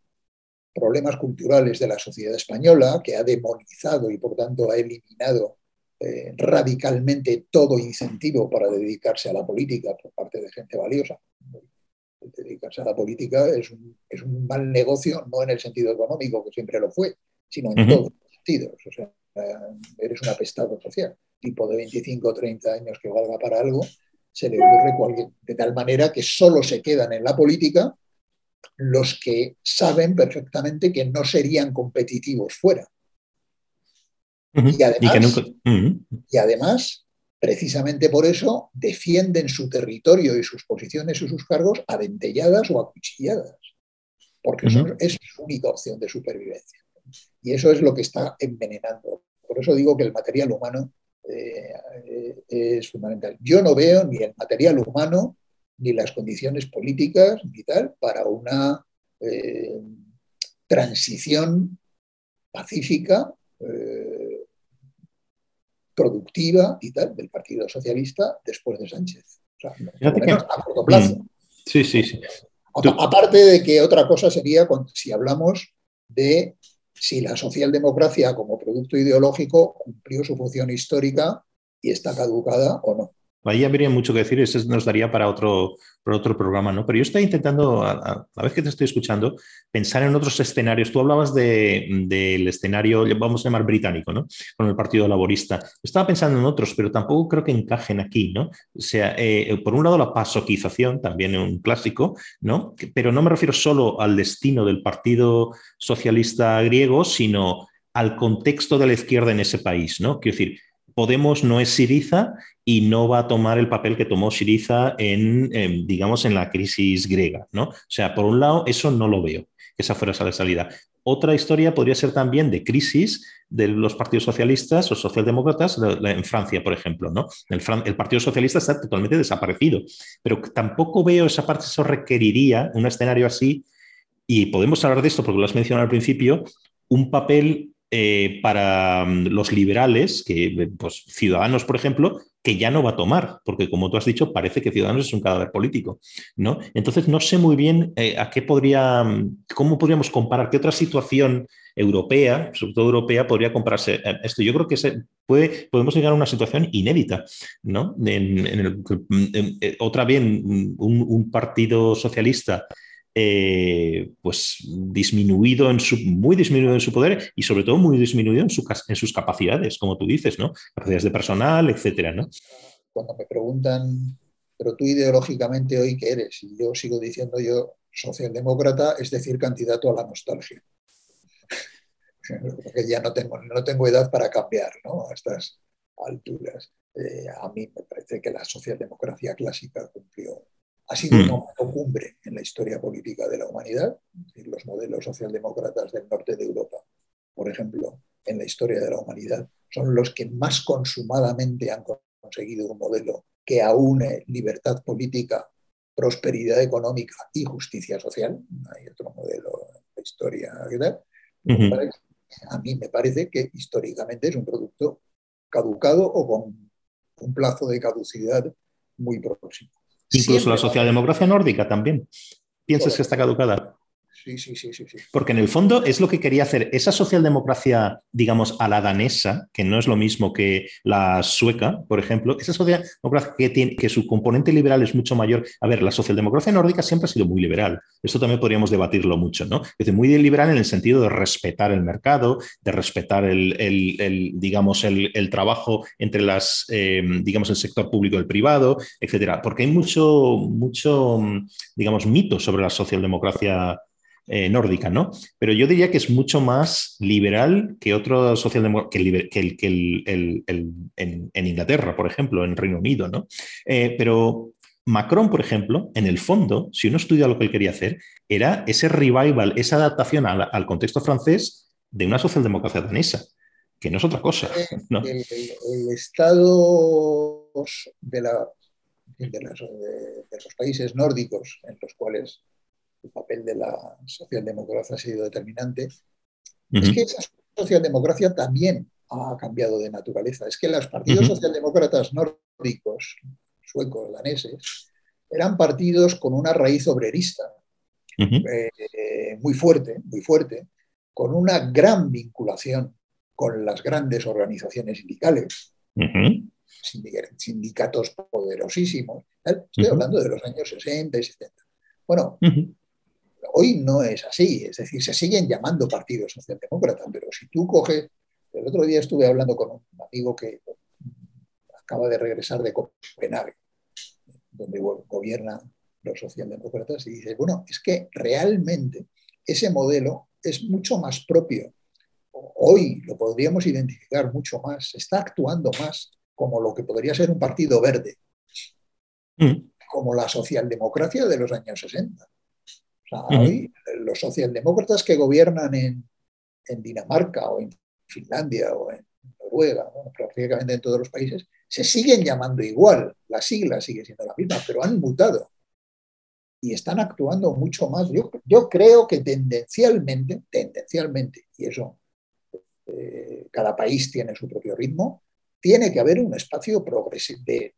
[SPEAKER 3] problemas culturales de la sociedad española que ha demonizado y por tanto ha eliminado eh, radicalmente todo incentivo para dedicarse a la política por parte de gente valiosa. Dedicarse a la política es un, es un mal negocio, no en el sentido económico, que siempre lo fue, sino en todos los sentidos. O sea, eres un apestado social. Tipo de 25 o 30 años que valga para algo, se le ocurre de tal manera que solo se quedan en la política los que saben perfectamente que no serían competitivos fuera. y, además, y, además, precisamente por eso, defienden su territorio y sus posiciones y sus cargos adentelladas o acuchilladas, porque es su única opción de supervivencia. Y eso es lo que está envenenando. Por eso digo que el material humano eh, es fundamental. Yo no veo ni el material humano ni las condiciones políticas ni tal para una eh, transición pacífica, eh, productiva y tal del Partido Socialista después de Sánchez. a corto plazo. Mm.
[SPEAKER 2] Sí, sí, sí.
[SPEAKER 3] Aparte de que otra cosa sería si hablamos de si la socialdemocracia como producto ideológico cumplió su función histórica y está caducada o no.
[SPEAKER 2] Ahí habría mucho que decir, eso nos daría para otro, para otro programa, ¿no? Pero yo estoy intentando, a, la vez que te estoy escuchando, pensar en otros escenarios. Tú hablabas del escenario, vamos a llamar británico, ¿no? Con el Partido Laborista. Estaba pensando en otros, pero tampoco creo que encajen aquí, ¿no? O sea, eh, por un lado la pasoquización, también un clásico, ¿no? Pero no me refiero solo al destino del Partido Socialista griego, sino al contexto de la izquierda en ese país, ¿no? Quiero decir, Podemos no es Siriza y no va a tomar el papel que tomó Siriza en, digamos, en la crisis griega, ¿no? O sea, por un lado, eso no lo veo, esa fuera esa salida. Otra historia podría ser también de crisis de los partidos socialistas o socialdemócratas en Francia, por ejemplo. ¿no? El, el, Partido Socialista está totalmente desaparecido, pero tampoco veo esa parte, eso requeriría un escenario así, y podemos hablar de esto porque lo has mencionado al principio, un papel eh, para mm, los liberales, que eh, pues, Ciudadanos, por ejemplo, que ya no va a tomar, porque como tú has dicho, parece que Ciudadanos es un cadáver político, ¿no? Entonces no sé muy bien eh, a qué podría, mm, cómo podríamos comparar, qué otra situación europea, sobre todo europea, podría compararse esto. Yo creo que se puede, podemos llegar a una situación inédita, ¿no? Mm, otra un, un partido socialista eh, pues disminuido en su, muy disminuido en su poder y sobre todo muy disminuido en, en sus capacidades, como tú dices, ¿no? Capacidades de personal, etcétera, ¿no?
[SPEAKER 3] Cuando me preguntan, pero tú ideológicamente hoy qué eres, y yo sigo diciendo yo socialdemócrata, es decir, candidato a la nostalgia. Porque ya no tengo, no tengo edad para cambiar ¿no? a estas alturas. Eh, a mí me parece que la socialdemocracia clásica cumplió ha sido un mm. momento cumbre en la historia política de la humanidad. Los modelos socialdemócratas del norte de Europa, por ejemplo, en la historia de la humanidad, son los que más consumadamente han conseguido un modelo que aúne libertad política, prosperidad económica y justicia social. Hay otro modelo en la historia A mí me parece que históricamente es un producto caducado o con un plazo de caducidad muy próximo.
[SPEAKER 2] Incluso la socialdemocracia nórdica también. ¿Piensas que está caducada?
[SPEAKER 3] Sí, sí, sí, sí,
[SPEAKER 2] Porque en el fondo es lo que quería hacer esa socialdemocracia, digamos, a la danesa, que no es lo mismo que la sueca, por ejemplo, esa socialdemocracia que, tiene, que su componente liberal es mucho mayor. A ver, la socialdemocracia nórdica siempre ha sido muy liberal. Esto también podríamos debatirlo mucho, ¿no? Es decir, muy liberal en el sentido de respetar el mercado, de respetar el, digamos, el, trabajo entre las, eh, digamos, el sector público y el privado, etcétera. Porque hay mucho, mucho, digamos, mito sobre la socialdemocracia eh, nórdica, ¿no? Pero yo diría que es mucho más liberal que otro socialdemócrata, que, el, en, Inglaterra, por ejemplo, en Reino Unido, ¿no? Eh, pero Macron, por ejemplo, en el fondo, si uno estudia lo que él quería hacer, era ese revival, esa adaptación al, contexto francés de una socialdemocracia danesa. que no es otra cosa. ¿no?
[SPEAKER 3] El, estado de, la, de, los países nórdicos, en los cuales el papel de la socialdemocracia ha sido determinante, es que esa socialdemocracia también ha cambiado de naturaleza. Es que los partidos socialdemócratas nórdicos, suecos, daneses, eran partidos con una raíz obrerista eh, muy fuerte, muy fuerte, con una gran vinculación con las grandes organizaciones sindicales, sindicatos poderosísimos. Estoy hablando de los años 60 y 70. Bueno, hoy no es así, es decir, se siguen llamando partidos socialdemócratas, pero si tú coges, el otro día estuve hablando con un amigo que acaba de regresar de Copenhague, donde gobiernan los socialdemócratas, y dice, bueno, es que realmente ese modelo es mucho más propio. Hoy lo podríamos identificar mucho más, está actuando más como lo que podría ser un partido verde, mm. como la socialdemocracia de los años 60. Hoy los socialdemócratas que gobiernan en, Dinamarca o en Finlandia o en Noruega, prácticamente en todos los países, se siguen llamando igual, la sigla sigue siendo la misma, pero han mutado. Y están actuando mucho más. Yo, yo creo que tendencialmente, tendencialmente, y eso eh, cada país tiene su propio ritmo, tiene que haber un espacio de,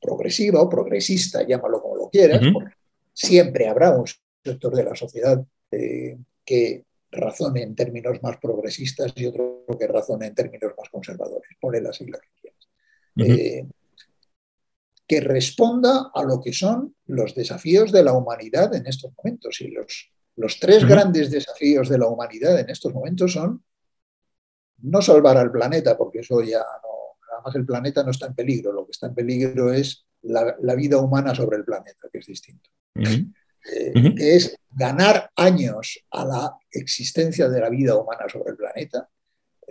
[SPEAKER 3] progresivo o progresista, llámalo como lo quieras, porque siempre habrá un sector de la sociedad eh, que razone en términos más progresistas y otro que razone en términos más conservadores. Ponle la sigla que quieras que responda a lo que son los desafíos de la humanidad en estos momentos. Y los, los tres grandes desafíos de la humanidad en estos momentos son no salvar al planeta, porque eso ya no, además el planeta no está en peligro, lo que está en peligro es la, vida humana sobre el planeta, que es distinto. Eh, es ganar años a la existencia de la vida humana sobre el planeta,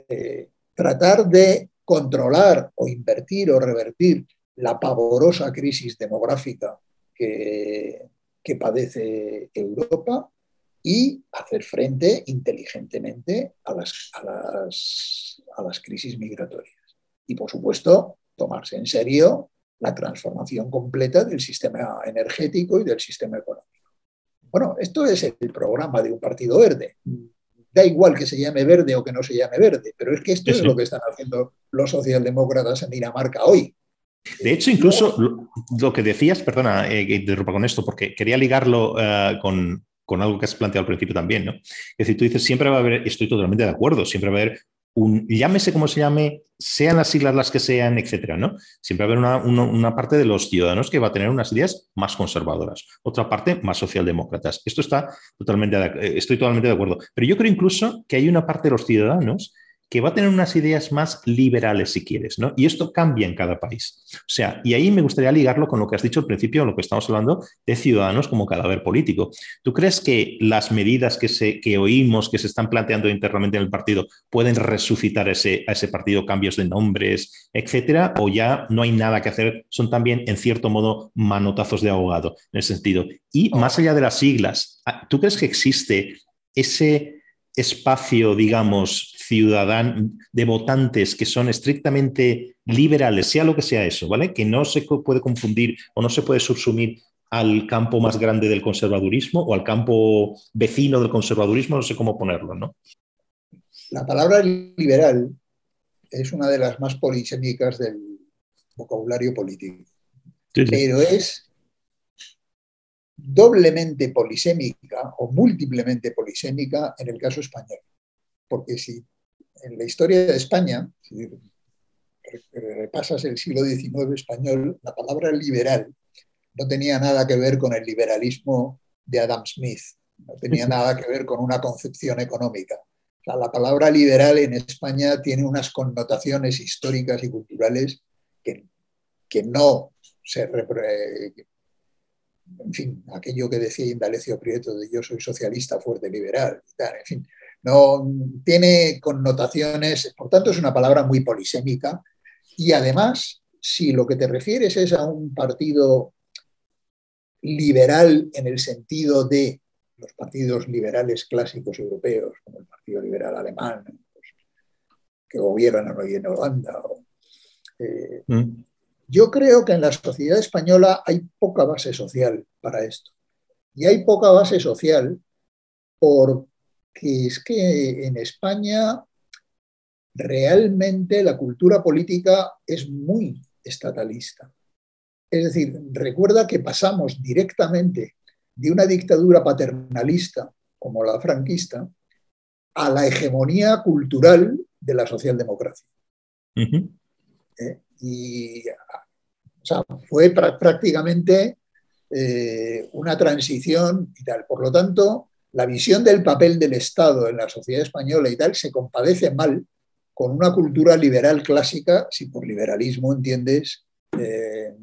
[SPEAKER 3] eh, tratar de controlar o invertir o revertir la pavorosa crisis demográfica que, padece Europa y hacer frente inteligentemente a las, a las, crisis migratorias. Y, por supuesto, tomarse en serio la transformación completa del sistema energético y del sistema económico. Bueno, esto es el programa de un partido verde. Da igual que se llame verde o que no se llame verde, pero es que esto es lo que están haciendo los socialdemócratas en Dinamarca hoy.
[SPEAKER 2] De hecho, incluso lo, que decías, perdona, eh, interrumpa con esto, porque quería ligarlo eh, con, algo que has planteado al principio también, ¿no? Es decir, tú dices, siempre va a haber, estoy totalmente de acuerdo, siempre va a haber un, llámese como se llame, sean las siglas las que sean, etcétera, ¿no? Siempre va a haber una, parte de los ciudadanos que va a tener unas ideas más conservadoras, otra parte más socialdemócratas. Esto está totalmente, eh, estoy totalmente de acuerdo. Pero yo creo incluso que hay una parte de los ciudadanos que va a tener unas ideas más liberales, si quieres, ¿no? Y esto cambia en cada país. O sea, y ahí me gustaría ligarlo con lo que has dicho al principio, lo que estamos hablando de ciudadanos como cadáver político. ¿Tú crees que las medidas que, se, que oímos, que se están planteando internamente en el partido, pueden resucitar ese, a ese partido cambios de nombres, etcétera? ¿O ya no hay nada que hacer? Son también, en cierto modo, manotazos de abogado, en ese sentido. Y más allá de las siglas, ¿tú crees que existe ese espacio, digamos, ciudadano, de votantes que son estrictamente liberales, sea lo que sea eso, ¿vale? Que no se puede confundir o no se puede subsumir al campo más grande del conservadurismo o al campo vecino del conservadurismo, no sé cómo ponerlo, ¿no?
[SPEAKER 3] La palabra liberal es una de las más polisémicas del vocabulario político, pero es doblemente polisémica o múltiplemente polisémica en el caso español. Porque si en la historia de España, si repasas el siglo XIX español, la palabra liberal no tenía nada que ver con el liberalismo de Adam Smith, no tenía nada que ver con una concepción económica. la palabra liberal en España tiene unas connotaciones históricas y culturales que, que no se, en fin, aquello que decía Indalecio Prieto de yo soy socialista fuerte liberal, en fin, no tiene connotaciones, por tanto es una palabra muy polisémica y además, si lo que te refieres es a un partido liberal en el sentido de los partidos liberales clásicos europeos, como el Partido Liberal Alemán, pues, que gobiernan hoy en Holanda. Eh, mm. Yo creo que en la sociedad española hay poca base social para esto. Y hay poca base social porque es que en España realmente la cultura política es muy estatalista. Es decir, recuerda que pasamos directamente de una dictadura paternalista como la franquista a la hegemonía cultural de la socialdemocracia. ¿Eh? Y fue prácticamente eh, una transición y tal. Por lo tanto, la visión del papel del Estado en la sociedad española y tal se compadece mal con una cultura liberal clásica, si por liberalismo entiendes eh,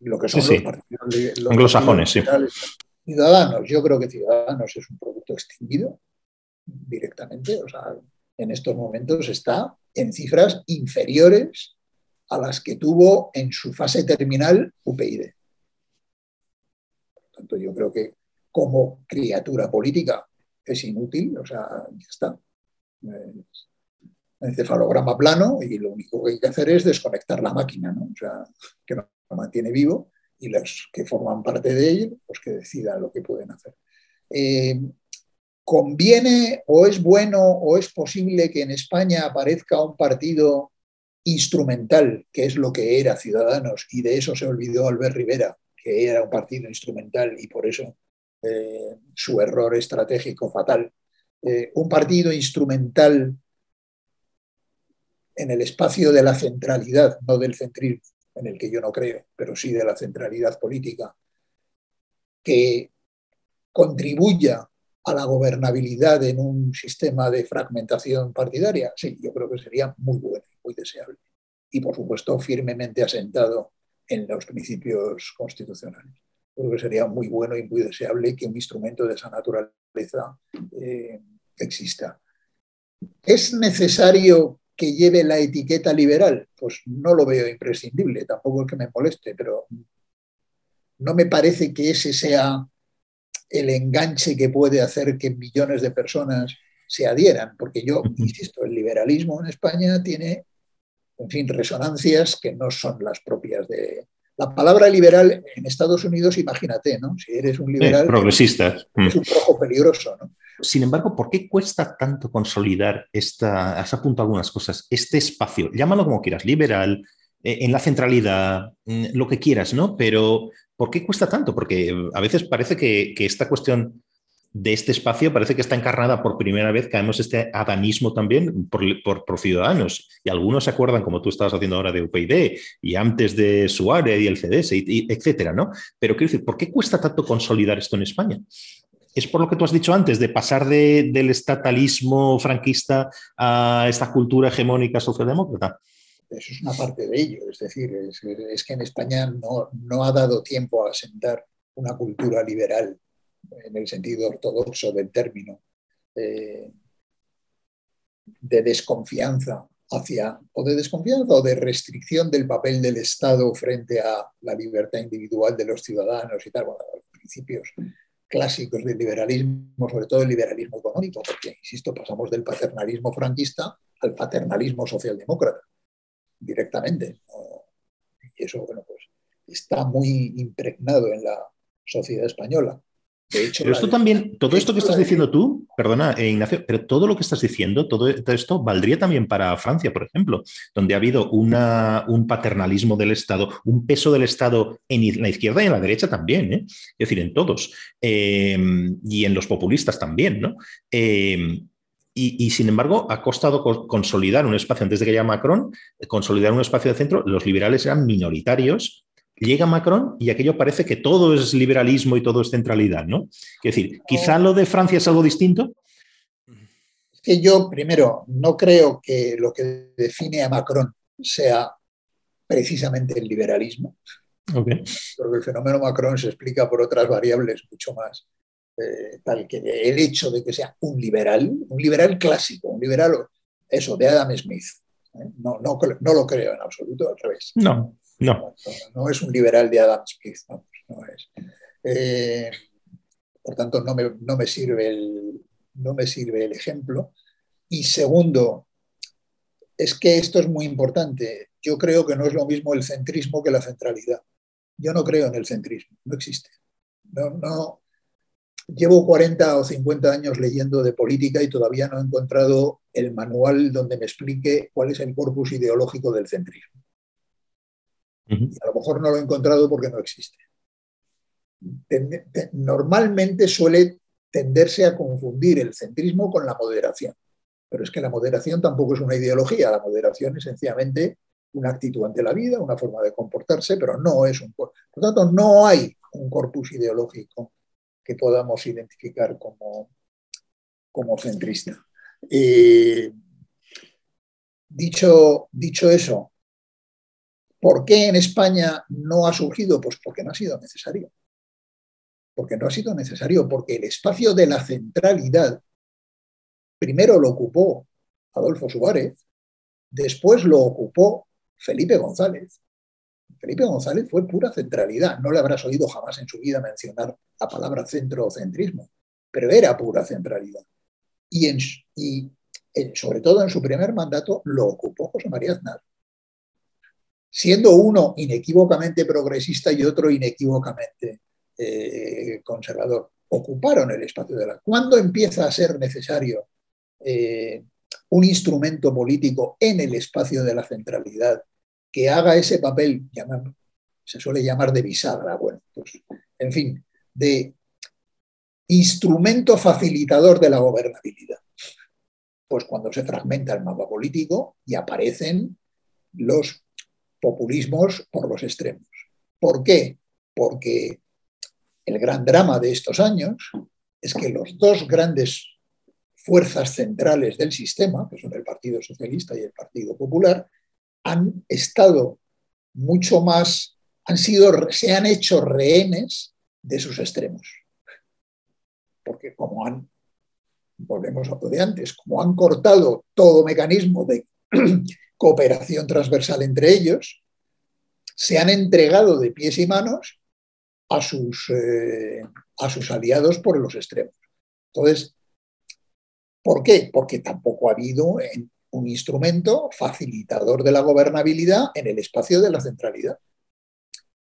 [SPEAKER 3] lo que son los
[SPEAKER 2] partidos anglosajones.
[SPEAKER 3] Ciudadanos, yo creo que Ciudadanos es un producto extinguido directamente, o sea, en estos momentos está en cifras inferiores a las que tuvo en su fase terminal UPyD. Por lo tanto, yo creo que como criatura política es inútil, o sea, ya está. Es encefalograma plano y lo único que hay que hacer es desconectar la máquina, ¿no? O sea, que lo mantiene vivo y los que forman parte de él, pues que decidan lo que pueden hacer. Eh, ¿Conviene o es bueno o es posible que en España aparezca un partido instrumental, que es lo que era Ciudadanos, y de eso se olvidó Albert Rivera, que era un partido instrumental y por eso eh, su error estratégico fatal? Eh, un partido instrumental en el espacio de la centralidad, no del centrismo, en el que yo no creo, pero sí de la centralidad política, que contribuya a la gobernabilidad en un sistema de fragmentación partidaria, sí, yo creo que sería muy bueno, muy deseable. Y por supuesto, firmemente asentado en los principios constitucionales. Creo que sería muy bueno y muy deseable que un instrumento de esa naturaleza eh, exista. ¿Es necesario que lleve la etiqueta liberal? Pues no lo veo imprescindible, tampoco es que me moleste, pero no me parece que ese sea el enganche que puede hacer que millones de personas se adhieran, porque yo, insisto, el liberalismo en España tiene, en fin, resonancias que no son las propias de... La palabra liberal en Estados Unidos, imagínate, ¿no? Si eres un liberal...
[SPEAKER 2] progresista.
[SPEAKER 3] Es un rojo peligroso, ¿no?
[SPEAKER 2] Sin embargo, ¿por qué cuesta tanto consolidar esta, has apuntado algunas cosas, este espacio, llámalo como quieras, liberal, eh, en la centralidad, mm, lo que quieras, ¿no? Pero ¿Por qué cuesta tanto? Porque a veces parece que, esta cuestión de este espacio parece que está encarnada por primera vez, además este adanismo también por, por, ciudadanos. Y algunos se acuerdan, como tú estabas haciendo ahora, de UPyD y antes de Suárez y el CDS, etcétera, ¿no? Pero quiero decir, ¿por qué cuesta tanto consolidar esto en España? ¿Es por lo que tú has dicho antes, de pasar del estatalismo franquista a esta cultura hegemónica socialdemócrata?
[SPEAKER 3] eso es una parte de ello. Es decir, es, que en España no, no, ha dado tiempo a asentar una cultura liberal en el sentido ortodoxo del término, eh, de desconfianza hacia, o de desconfianza o de restricción del papel del Estado frente a la libertad individual de los ciudadanos y tal, bueno, los principios clásicos del liberalismo, sobre todo el liberalismo económico, porque, insisto, pasamos del paternalismo franquista al paternalismo socialdemócrata directamente. Y eso, bueno, pues está muy impregnado en la sociedad española.
[SPEAKER 2] De hecho, pero esto también, todo esto que estás diciendo tú, perdona, eh, Ignacio, pero todo lo que estás diciendo, todo, esto valdría también para Francia, por ejemplo, donde ha habido una, un paternalismo del Estado, un peso del Estado en la izquierda y en la derecha también, ¿eh? es decir, en todos, eh, y en los populistas también, ¿no? Y, sin embargo, ha costado consolidar un espacio, antes de que llegue Macron, consolidar un espacio de centro, los liberales eran minoritarios, llega Macron y aquello parece que todo es liberalismo y todo es centralidad, ¿no? Es decir, quizá lo de Francia es algo distinto.
[SPEAKER 3] Es que yo, primero, no creo que lo que define a Macron sea precisamente el liberalismo. Okay. Porque el fenómeno Macron se explica por otras variables mucho más eh, tal que el hecho de que sea un liberal, un liberal clásico, un liberal, eso, de Adam Smith. ¿eh? No, no, no, lo creo en absoluto, al revés.
[SPEAKER 2] No, no.
[SPEAKER 3] No, es un liberal de Adam Smith, no, es. Eh, por tanto, no me, no me, sirve el, no me sirve el ejemplo. Y segundo, es que esto es muy importante. Yo creo que no es lo mismo el centrismo que la centralidad. Yo no creo en el centrismo, no existe. No. Llevo 40 o 50 años leyendo de política y todavía no he encontrado el manual donde me explique cuál es el corpus ideológico del centrismo. Y a lo mejor no lo he encontrado porque no existe. Normalmente suele tenderse a confundir el centrismo con la moderación. Pero es que la moderación tampoco es una ideología, la moderación es sencillamente una actitud ante la vida, una forma de comportarse, pero no es un... Por tanto, no hay un corpus ideológico que podamos identificar como, como centrista. Eh, dicho, dicho eso, ¿por qué en España no ha surgido? Pues porque no ha sido necesario. Porque no ha sido necesario, porque el espacio de la centralidad Primero lo ocupó Adolfo Suárez, después lo ocupó Felipe González. Felipe González fue pura centralidad. No le habrás oído jamás en su vida mencionar la palabra centro o centrismo, pero era pura centralidad. Y, sobre todo en su primer mandato lo ocupó José María Aznar. Siendo uno inequívocamente progresista y otro inequívocamente eh, conservador, ocuparon el espacio de la. ¿Cuándo empieza a ser necesario eh, un instrumento político en el espacio de la centralidad que haga ese papel, se suele llamar de bisagra, bueno, pues, en fin, de instrumento facilitador de la gobernabilidad. Pues cuando se fragmenta el mapa político y aparecen los populismos por los extremos. ¿Por qué? Porque el gran drama de estos años es que los dos grandes fuerzas centrales del sistema, que son el Partido Socialista y el Partido Popular, han estado mucho más, han sido, se han hecho rehenes de sus extremos. Porque como han, volvemos a lo de antes, como han cortado todo mecanismo de cooperación transversal entre ellos, se han entregado de pies y manos a sus, eh, aliados por los extremos. Entonces, ¿Por qué? Porque tampoco ha habido un instrumento facilitador de la gobernabilidad en el espacio de la centralidad.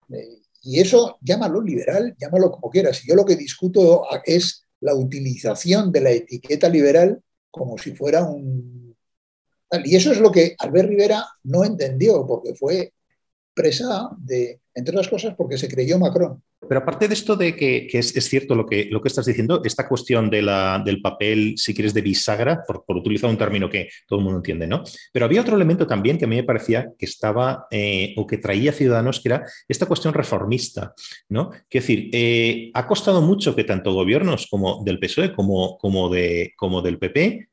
[SPEAKER 3] Eh, y eso llámalo liberal, llámalo como quieras. Yo lo que discuto es la utilización de la etiqueta liberal como si fuera un... Y eso es lo que Albert Rivera no entendió, porque fue presa de, entre otras cosas, porque se creyó Macron.
[SPEAKER 2] Pero aparte de esto de que, es, cierto lo que, lo que estás diciendo, esta cuestión de la, del papel, si quieres, de bisagra, por, utilizar un término que todo el mundo entiende, ¿no? Pero había otro elemento también que a mí me parecía que estaba eh, o que traía Ciudadanos, que era esta cuestión reformista, ¿no? Es decir, eh, ha costado mucho que tanto gobiernos como del PSOE como, como, de, como del PP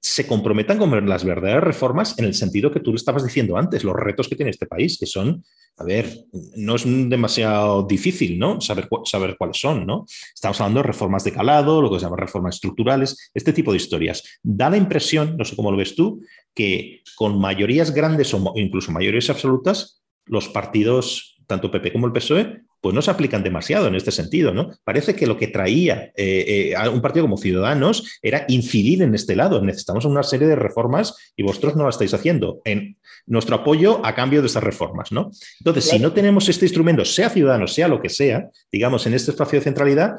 [SPEAKER 2] se comprometan con las verdaderas reformas en el sentido que tú le estabas diciendo antes, los retos que tiene este país, que son, a ver, no es demasiado difícil, ¿no? Saber, saber cuáles son, ¿no? Estamos hablando de reformas de calado, lo que se llama reformas estructurales, este tipo de historias. Da la impresión, no sé cómo lo ves tú, que con mayorías grandes o incluso mayorías absolutas, los partidos, tanto PP como el PSOE, pues no se aplican demasiado en este sentido, ¿no? Parece que lo que traía eh, eh, a un partido como Ciudadanos era incidir en este lado. Necesitamos una serie de reformas y vosotros no la estáis haciendo. En nuestro apoyo a cambio de esas reformas, ¿no? Entonces, si no tenemos este instrumento, sea Ciudadanos, sea lo que sea, digamos, en este espacio de centralidad,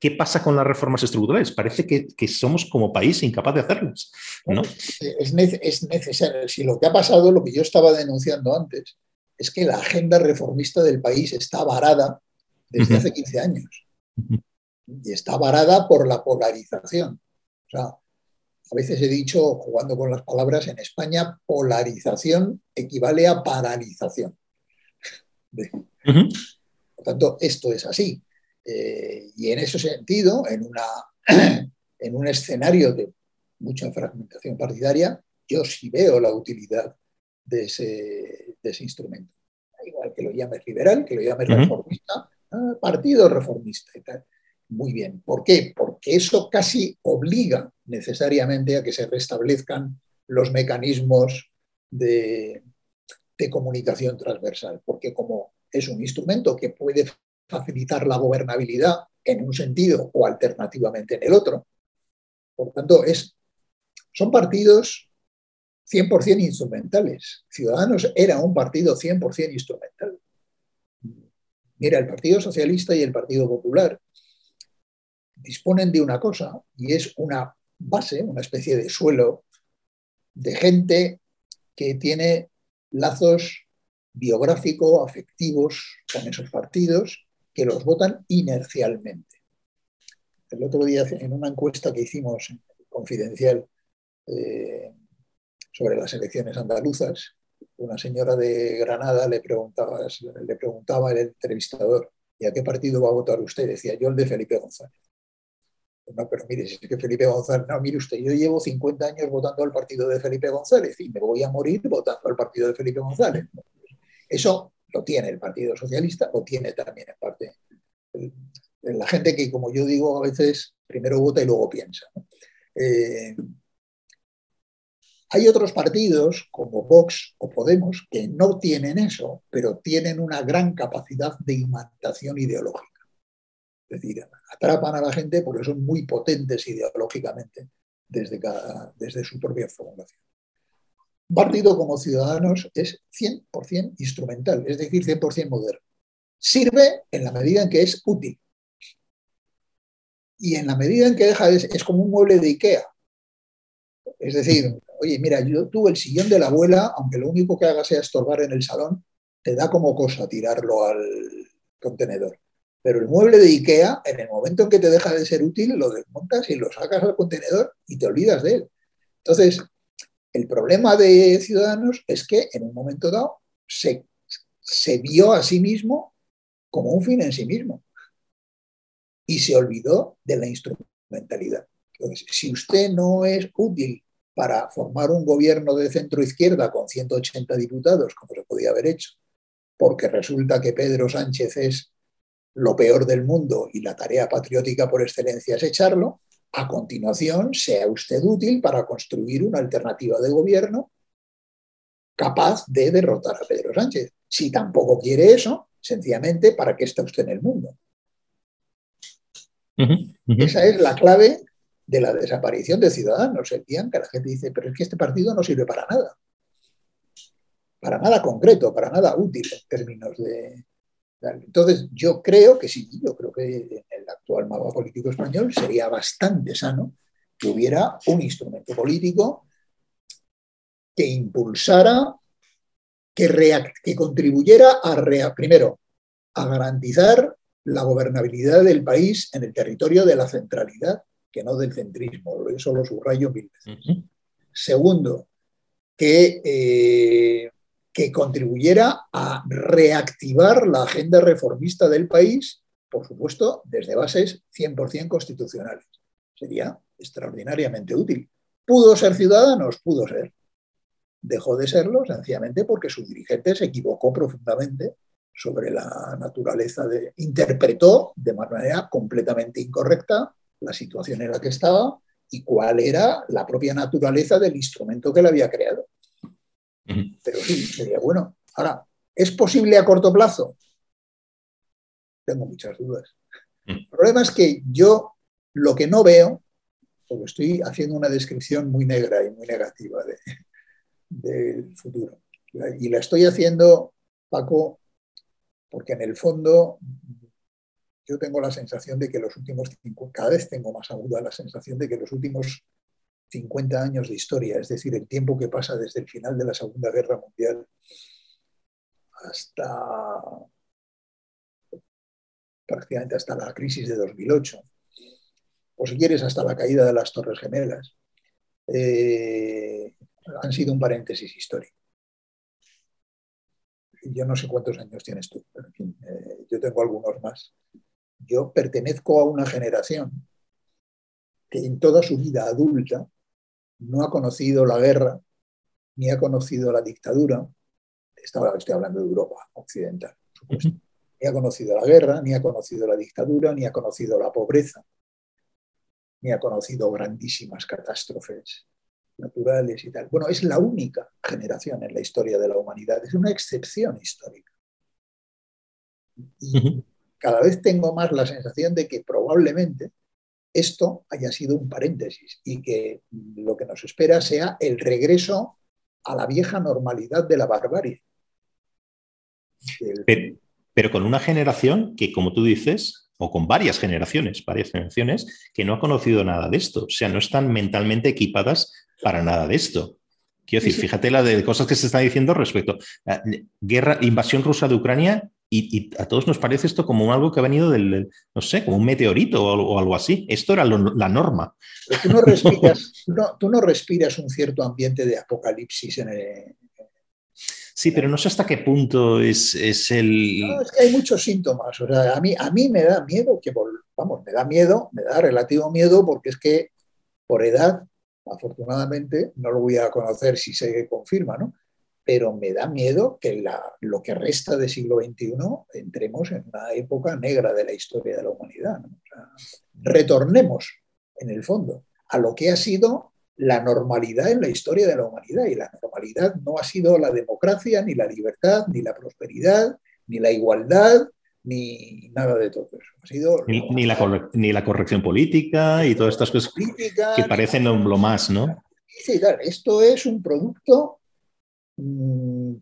[SPEAKER 2] ¿qué pasa con las reformas estructurales? Parece que, somos como país incapaz de hacerlas, ¿no?
[SPEAKER 3] Es, es necesario. Si lo que ha pasado, lo que yo estaba denunciando antes, es que la agenda reformista del país está varada desde hace 15 años. Y está varada por la polarización. O sea, a veces he dicho, jugando con las palabras, en España polarización equivale a paralización. Por lo tanto, esto es así. Eh, y en ese sentido, en, una, en un escenario de mucha fragmentación partidaria, yo sí veo la utilidad de ese, ese instrumento. Igual que lo llames liberal, que lo llames reformista, ah, partido reformista y tal. Muy bien. ¿Por qué? Porque eso casi obliga necesariamente a que se restablezcan los mecanismos de, de comunicación transversal, porque como es un instrumento que puede facilitar la gobernabilidad en un sentido o alternativamente en el otro, por tanto, es, son partidos 100% instrumentales. Ciudadanos era un partido 100% instrumental. Mira, el Partido Socialista y el Partido Popular disponen de una cosa y es una base, una especie de suelo de gente que tiene lazos biográficos, afectivos con esos partidos que los votan inercialmente. El otro día, en una encuesta que hicimos confidencial eh, sobre las elecciones andaluzas, una señora de Granada le preguntaba, le preguntaba al entrevistador, ¿y a qué partido va a votar usted? Decía yo el de Felipe González. No, pero mire, si es que Felipe González, no, mire usted, yo llevo 50 años votando al partido de Felipe González y me voy a morir votando al partido de Felipe González. Eso lo tiene el Partido Socialista, lo tiene también en parte la gente que, como yo digo, a veces primero vota y luego piensa. Eh, hay otros partidos como Vox o Podemos que no tienen eso, pero tienen una gran capacidad de imantación ideológica. Es decir, atrapan a la gente porque son muy potentes ideológicamente desde, desde su propia formulación. Un partido como Ciudadanos es 100% instrumental, es decir, 100% moderno. Sirve en la medida en que es útil. Y en la medida en que deja de, es como un mueble de Ikea. Es decir, oye, mira, yo tuve el sillón de la abuela, aunque lo único que haga sea estorbar en el salón, te da como cosa tirarlo al contenedor. Pero el mueble de IKEA, en el momento en que te deja de ser útil, lo desmontas y lo sacas al contenedor y te olvidas de él. Entonces, el problema de Ciudadanos es que en un momento dado se, vio a sí mismo como un fin en sí mismo y se olvidó de la instrumentalidad. Entonces, si usted no es útil para formar un gobierno de centro izquierda con 180 diputados, como se podía haber hecho, porque resulta que Pedro Sánchez es lo peor del mundo y la tarea patriótica por excelencia es echarlo, a continuación sea usted útil para construir una alternativa de gobierno capaz de derrotar a Pedro Sánchez. Si tampoco quiere eso, sencillamente, ¿para qué está usted en el mundo? Esa es la clave de la desaparición de Ciudadanos. El día que la gente dice, pero es que este partido no sirve para nada. Para nada concreto, para nada útil en términos de... Entonces, yo creo que sí, yo creo que en el actual mapa político español sería bastante sano que hubiera un instrumento político que impulsara, que, que contribuyera a, primero, a garantizar la gobernabilidad del país en el territorio de la centralidad que no del centrismo, eso lo subrayo mil veces. Segundo, que, eh, que contribuyera a reactivar la agenda reformista del país, por supuesto, desde bases 100% constitucionales. Sería extraordinariamente útil. ¿Pudo ser ciudadanos? Pudo ser. Dejó de serlo sencillamente porque su dirigente se equivocó profundamente sobre la naturaleza de... interpretó de manera completamente incorrecta la situación en la que estaba y cuál era la propia naturaleza del instrumento que le había creado. Pero sí, sería bueno. Ahora, ¿es posible a corto plazo? Tengo muchas dudas. El problema es que yo lo que no veo, porque estoy haciendo una descripción muy negra y muy negativa del futuro, y la estoy haciendo, Paco, porque en el fondo yo tengo la sensación de que los últimos, cada vez tengo más aguda la sensación de que los últimos 50 años de historia, es decir, el tiempo que pasa desde el final de la Segunda Guerra Mundial hasta prácticamente hasta la crisis de 2008, o si quieres hasta la caída de las Torres Gemelas, eh, han sido un paréntesis histórico. Yo no sé cuántos años tienes tú, pero en fin, eh, yo tengo algunos más yo pertenezco a una generación que en toda su vida adulta no ha conocido la guerra, ni ha conocido la dictadura, estoy hablando de Europa occidental, por supuesto, ni ha conocido la guerra, ni ha conocido la dictadura, ni ha conocido la pobreza, ni ha conocido grandísimas catástrofes naturales y tal. Bueno, es la única generación en la historia de la humanidad, es una excepción histórica. Y cada vez tengo más la sensación de que probablemente esto haya sido un paréntesis y que lo que nos espera sea el regreso a la vieja normalidad de la barbarie.
[SPEAKER 2] Pero, con una generación que, como tú dices, o con varias generaciones, varias generaciones, que no ha conocido nada de esto. O sea, no están mentalmente equipadas para nada de esto. Quiero decir, fíjate la de cosas que se está diciendo respecto a guerra, invasión rusa de Ucrania y, a todos nos parece esto como algo que ha venido del, no sé, como un meteorito o, algo así. Esto era la norma.
[SPEAKER 3] tú, no respiras, tú no respiras un cierto ambiente de apocalipsis en el,
[SPEAKER 2] Sí, pero no sé hasta qué punto es, el...
[SPEAKER 3] No, es que hay muchos síntomas. O sea, a mí, a mí me da miedo que, vamos, me da miedo, me da relativo miedo porque es que por edad, afortunadamente, no lo voy a conocer si se confirma, ¿no? Pero me da miedo que la, lo que resta del siglo XXI entremos en una época negra de la historia de la humanidad. retornemos, en el fondo, a lo que ha sido la normalidad en la historia de la humanidad. Y la normalidad no ha sido la democracia, ni la libertad, ni la prosperidad, ni la igualdad, ni nada de todo eso. Ha sido
[SPEAKER 2] ni, la, ni la corrección política y todas estas cosas que parecen lo más, ¿no?
[SPEAKER 3] Sí, claro, esto es un producto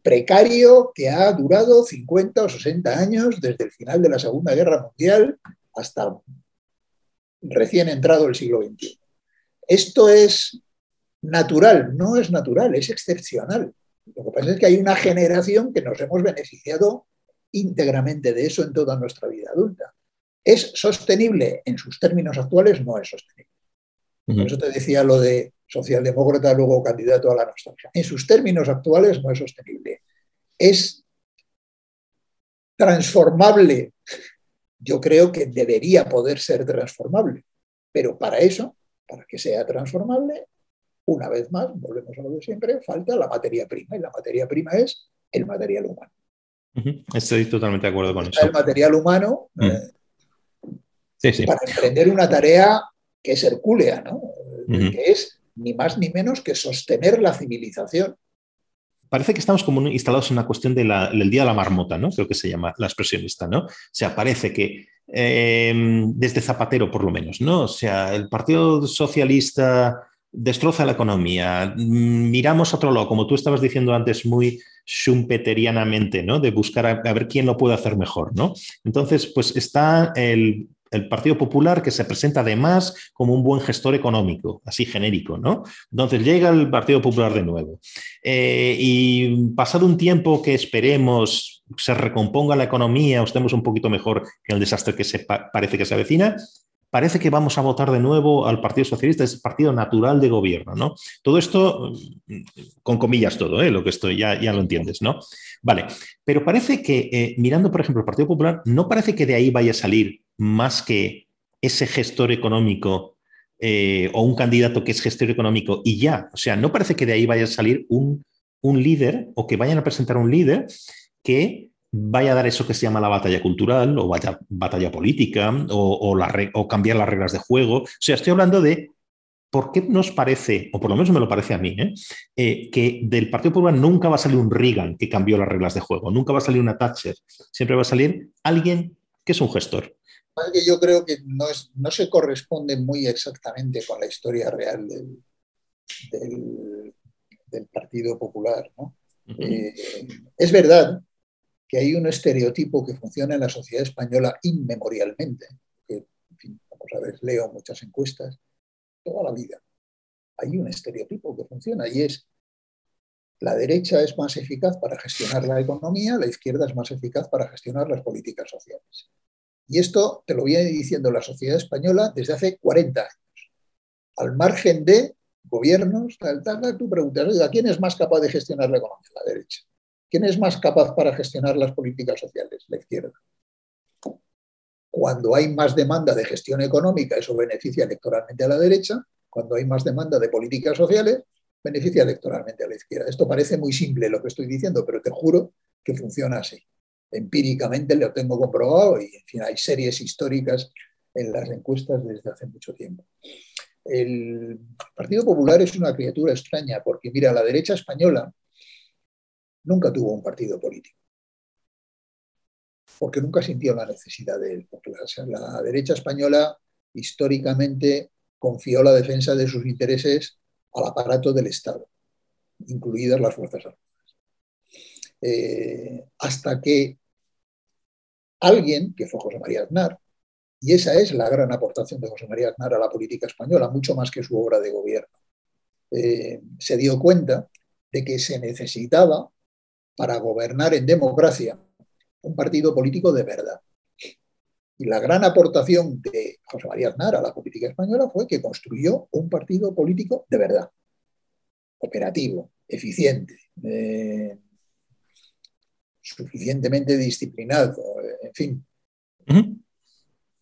[SPEAKER 3] precario que ha durado 50 o 60 años desde el final de la Segunda Guerra Mundial hasta recién entrado el siglo XXI. Esto es natural, no es natural, es excepcional. Lo que pasa es que hay una generación que nos hemos beneficiado íntegramente de eso en toda nuestra vida adulta. ¿Es sostenible? En sus términos actuales no es sostenible. Por eso te decía lo de socialdemócrata, luego candidato a la nostalgia. En sus términos actuales no es sostenible. Es transformable. Yo creo que debería poder ser transformable, pero para eso, para que sea transformable, una vez más, volvemos a lo de siempre, falta la materia prima y la materia prima es el material humano.
[SPEAKER 2] Estoy totalmente de acuerdo con
[SPEAKER 3] eso. El material humano mm. eh, para emprender una tarea que es hercúlea, ¿no? que es ni más ni menos que sostener la civilización.
[SPEAKER 2] Parece que estamos como instalados en una cuestión del día de la marmota, ¿no? Creo que se llama la expresión esta, ¿no? O sea, parece que em, desde Zapatero, por lo menos, ¿no? O sea, el Partido Socialista destroza la economía. Mm, miramos a otro lado, como tú estabas diciendo antes, muy schumpeterianamente, ¿no? De buscar a, ver quién lo puede hacer mejor, ¿no? Entonces, pues está el, Partido Popular que se presenta además como un buen gestor económico, así genérico, ¿no? Entonces llega el Partido Popular de nuevo. Eh, y pasado un tiempo que esperemos se recomponga la economía o estemos un poquito mejor que el desastre que se parece que se avecina, parece que vamos a votar de nuevo al Partido Socialista, es el partido natural de gobierno, ¿no? Todo esto, con comillas todo, ¿eh? lo que estoy, ya, ya lo entiendes, ¿no? Vale, pero parece que, eh, mirando, por ejemplo, el Partido Popular, no parece que de ahí vaya a salir más que ese gestor económico eh, o un candidato que es gestor económico y ya, o sea, no parece que de ahí vaya a salir un, un líder o que vayan a presentar un líder que vaya a dar eso que se llama la batalla cultural o batalla política o, o, cambiar las reglas de juego. O sea, estoy hablando de por qué nos parece, o por lo menos me lo parece a mí, ¿eh? Eh, que del Partido Popular nunca va a salir un Reagan que cambió las reglas de juego, nunca va a salir una Thatcher, siempre va a salir alguien que es un gestor.
[SPEAKER 3] Yo creo que no, es, no se corresponde muy exactamente con la historia real del, del, Partido Popular. Eh, es verdad que hay un estereotipo que funciona en la sociedad española inmemorialmente, que, en fin, vamos a ver, leo muchas encuestas, toda la vida. Hay un estereotipo que funciona y es la derecha es más eficaz para gestionar la economía, la izquierda es más eficaz para gestionar las políticas sociales. Y esto te lo viene diciendo la sociedad española desde hace 40 años. Al margen de gobiernos, tal, tal, tú preguntas, ¿quién es más capaz de gestionar la economía? La derecha. ¿Quién es más capaz para gestionar las políticas sociales? La izquierda. Cuando hay más demanda de gestión económica, eso beneficia electoralmente a la derecha. Cuando hay más demanda de políticas sociales, beneficia electoralmente a la izquierda. Esto parece muy simple lo que estoy diciendo, pero te juro que funciona así. Empíricamente lo tengo comprobado y, en fin, hay series históricas en las encuestas desde hace mucho tiempo. El Partido Popular es una criatura extraña porque, mira, la derecha española nunca tuvo un partido político, porque nunca sintió la necesidad de él. Porque la, derecha española históricamente confió la defensa de sus intereses al aparato del Estado. incluidas las Fuerzas Armadas. Eh, hasta que alguien, que fue José María Aznar, y esa es la gran aportación de José María Aznar a la política española, mucho más que su obra de gobierno, eh, se dio cuenta de que se necesitaba, para gobernar en democracia, un partido político de verdad. Y la gran aportación de José María Aznar a la política española fue que construyó un partido político de verdad, operativo, eficiente, eh, suficientemente disciplinado, en fin.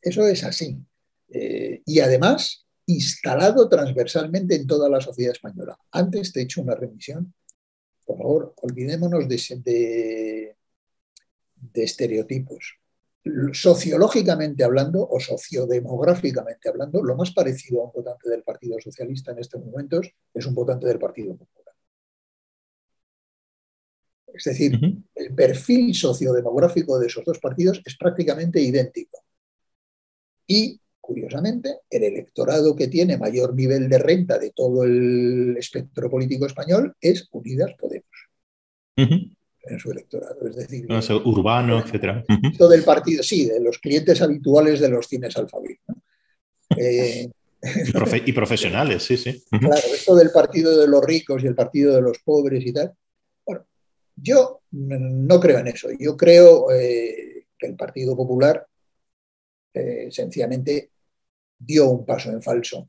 [SPEAKER 3] Eso es así. Eh, y además, instalado transversalmente en toda la sociedad española. Antes te he hecho una remisión. Por favor, olvidémonos de, de estereotipos. Sociológicamente hablando o sociodemográficamente hablando, lo más parecido a un votante del Partido Socialista en estos momentos es un votante del Partido Popular. Es decir, el perfil sociodemográfico de esos dos partidos es prácticamente idéntico. Y, curiosamente, el electorado que tiene mayor nivel de renta de todo el espectro político español es Unidas Podemos en su electorado. Es decir,
[SPEAKER 2] urbano, etcétera.
[SPEAKER 3] Todo del partido, sí, de los clientes habituales de los cines Alphabet.
[SPEAKER 2] Eh, y, profesionales, sí, sí.
[SPEAKER 3] Claro, esto del partido de los ricos y el partido de los pobres y tal. Yo no creo en eso. Yo creo eh, que el Partido Popular eh, sencillamente dio un paso en falso.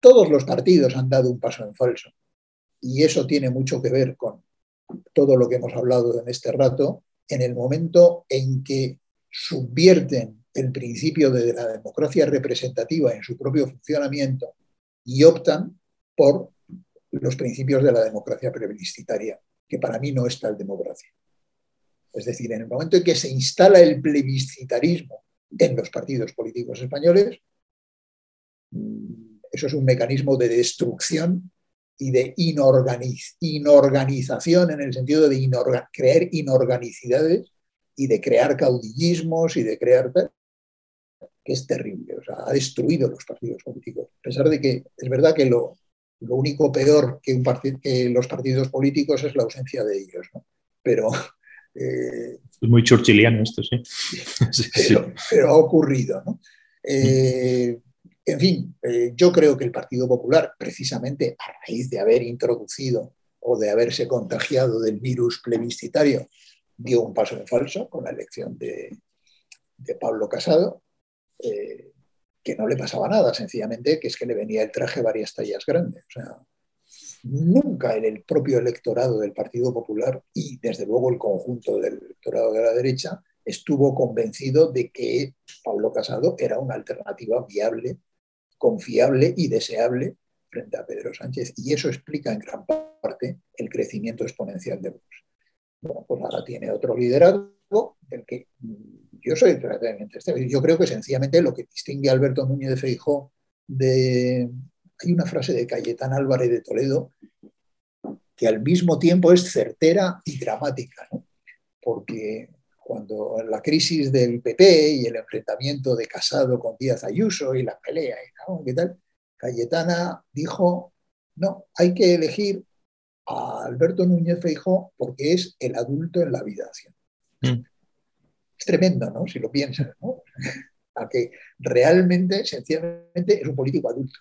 [SPEAKER 3] Todos los partidos han dado un paso en falso. Y eso tiene mucho que ver con todo lo que hemos hablado en este rato, en el momento en que subvierten el principio de la democracia representativa en su propio funcionamiento y optan por los principios de la democracia plebiscitaria, que para mí no es tal democracia. Es decir, en el momento en que se instala el plebiscitarismo en los partidos políticos españoles, mm, eso es un mecanismo de destrucción y de inorganización en el sentido de crear inorganicidades y de crear caudillismos y de crear que es terrible, o sea, ha destruido los partidos políticos. A pesar de que es verdad que lo, único peor que, un que, los partidos políticos es la ausencia de ellos, ¿no? Pero...
[SPEAKER 2] Eh, es muy churchilliano esto, sí.
[SPEAKER 3] pero, ha ocurrido, ¿no? Eh, en fin, eh, yo creo que el Partido Popular, precisamente a raíz de haber introducido o de haberse contagiado del virus plebiscitario, dio un paso en falso con la elección de, Pablo Casado, eh, que no le pasaba nada, sencillamente que es que le venía el traje varias tallas grandes. O sea, nunca en el propio electorado del Partido Popular y desde luego el conjunto del electorado de la derecha estuvo convencido de que Pablo Casado era una alternativa viable confiable y deseable frente a Pedro Sánchez. Y eso explica en gran parte el crecimiento exponencial de Vox. Bueno, pues ahora tiene otro liderazgo del que yo soy relativamente Yo creo que sencillamente lo que distingue a Alberto Núñez de Feijó de... Hay una frase de Cayetán Álvarez de Toledo que al mismo tiempo es certera y dramática, porque cuando la crisis del PP y el enfrentamiento de Casado con Díaz Ayuso y la pelea y tal, Cayetana dijo, no, hay que elegir a Alberto Núñez Feijó porque es el adulto en la habitación. Mm. Es tremendo, ¿no? Si lo piensas, ¿no? a que realmente, sencillamente, es un político adulto.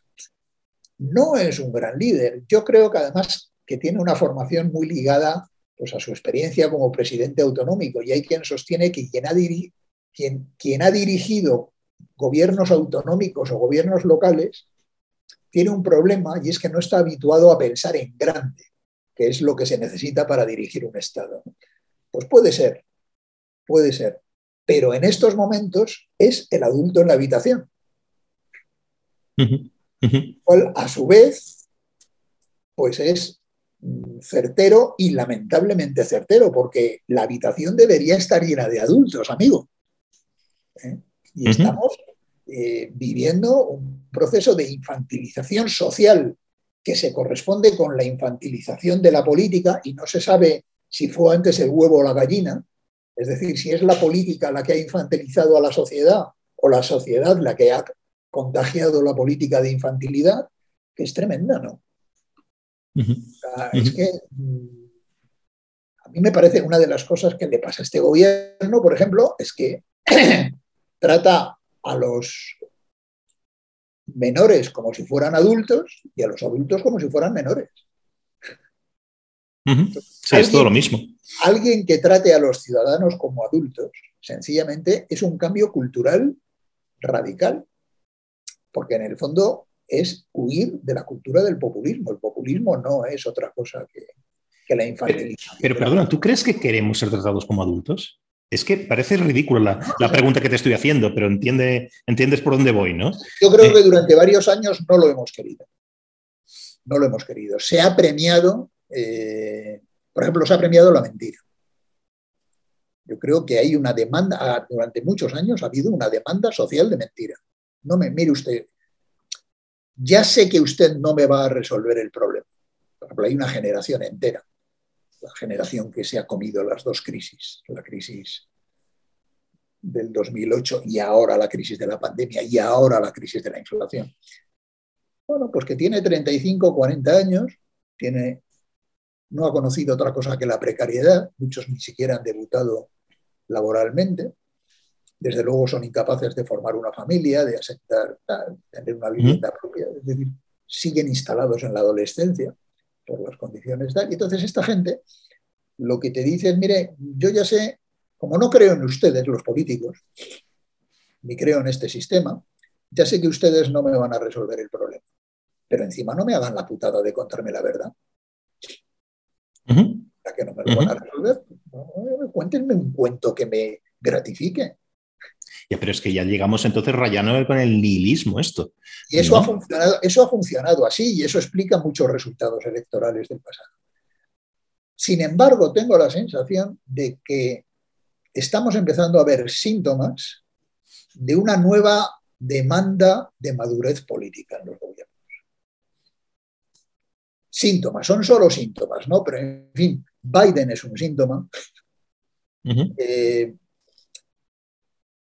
[SPEAKER 3] No es un gran líder. Yo creo que además que tiene una formación muy ligada pues a su experiencia como presidente autonómico. Y hay quien sostiene que quien ha, quien, quien ha dirigido gobiernos autonómicos o gobiernos locales tiene un problema y es que no está habituado a pensar en grande, que es lo que se necesita para dirigir un Estado. Pues puede ser, puede ser, pero en estos momentos es el adulto en la habitación. Cual, a su vez, pues es certero y lamentablemente certero, porque la habitación debería estar llena de adultos, amigo. ¿Eh? Y estamos eh, viviendo un proceso de infantilización social que se corresponde con la infantilización de la política y no se sabe si fue antes el huevo o la gallina, es decir, si es la política la que ha infantilizado a la sociedad o la sociedad la que ha contagiado la política de infantilidad, que es tremenda, ¿no? Es que mm, a mí me parece una de las cosas que le pasa a este gobierno, por ejemplo, es que trata a los menores como si fueran adultos y a los adultos como si fueran menores.
[SPEAKER 2] Sí, es todo lo mismo.
[SPEAKER 3] Alguien que trate a los ciudadanos como adultos, sencillamente es un cambio cultural radical, porque en el fondo es huir de la cultura del populismo. El populismo no es otra cosa que, la infantilización.
[SPEAKER 2] Pero, perdona, ¿tú crees que queremos ser tratados como adultos? Es que parece ridícula la, pregunta que te estoy haciendo, pero entiende, entiendes por dónde voy, ¿no?
[SPEAKER 3] Yo creo que eh, durante varios años no lo hemos querido. No lo hemos querido. Se ha premiado, eh, por ejemplo, se ha premiado la mentira. Yo creo que hay una demanda, ah, durante muchos años ha habido una demanda social de mentira. No me mire usted, ya sé que usted no me va a resolver el problema. Por ejemplo, hay una generación entera, la generación que se ha comido las dos crisis, la crisis del 2008 y ahora la crisis de la pandemia y ahora la crisis de la inflación. Bueno, pues que tiene 35, 40 años, tiene, no ha conocido otra cosa que la precariedad, muchos ni siquiera han debutado laboralmente, desde luego son incapaces de formar una familia, de aceptar, tener una vivienda propia, es decir, siguen instalados en la adolescencia por las condiciones tal. Y entonces esta gente lo que te dice es, mire, yo ya sé, como no creo en ustedes, los políticos, ni creo en este sistema, ya sé que ustedes no me van a resolver el problema. Pero encima no me hagan la putada de contarme la verdad. Ya que no me lo van a resolver, cuéntenme un cuento que me gratifique.
[SPEAKER 2] Ya, pero es que ya llegamos entonces rayando con el nihilismo esto.
[SPEAKER 3] Y eso, ha funcionado, eso ha funcionado así y eso explica muchos resultados electorales del pasado. Sin embargo, tengo la sensación de que estamos empezando a ver síntomas de una nueva demanda de madurez política en los gobiernos. Síntomas, son solo síntomas, ¿no? Pero en fin, Biden es un síntoma.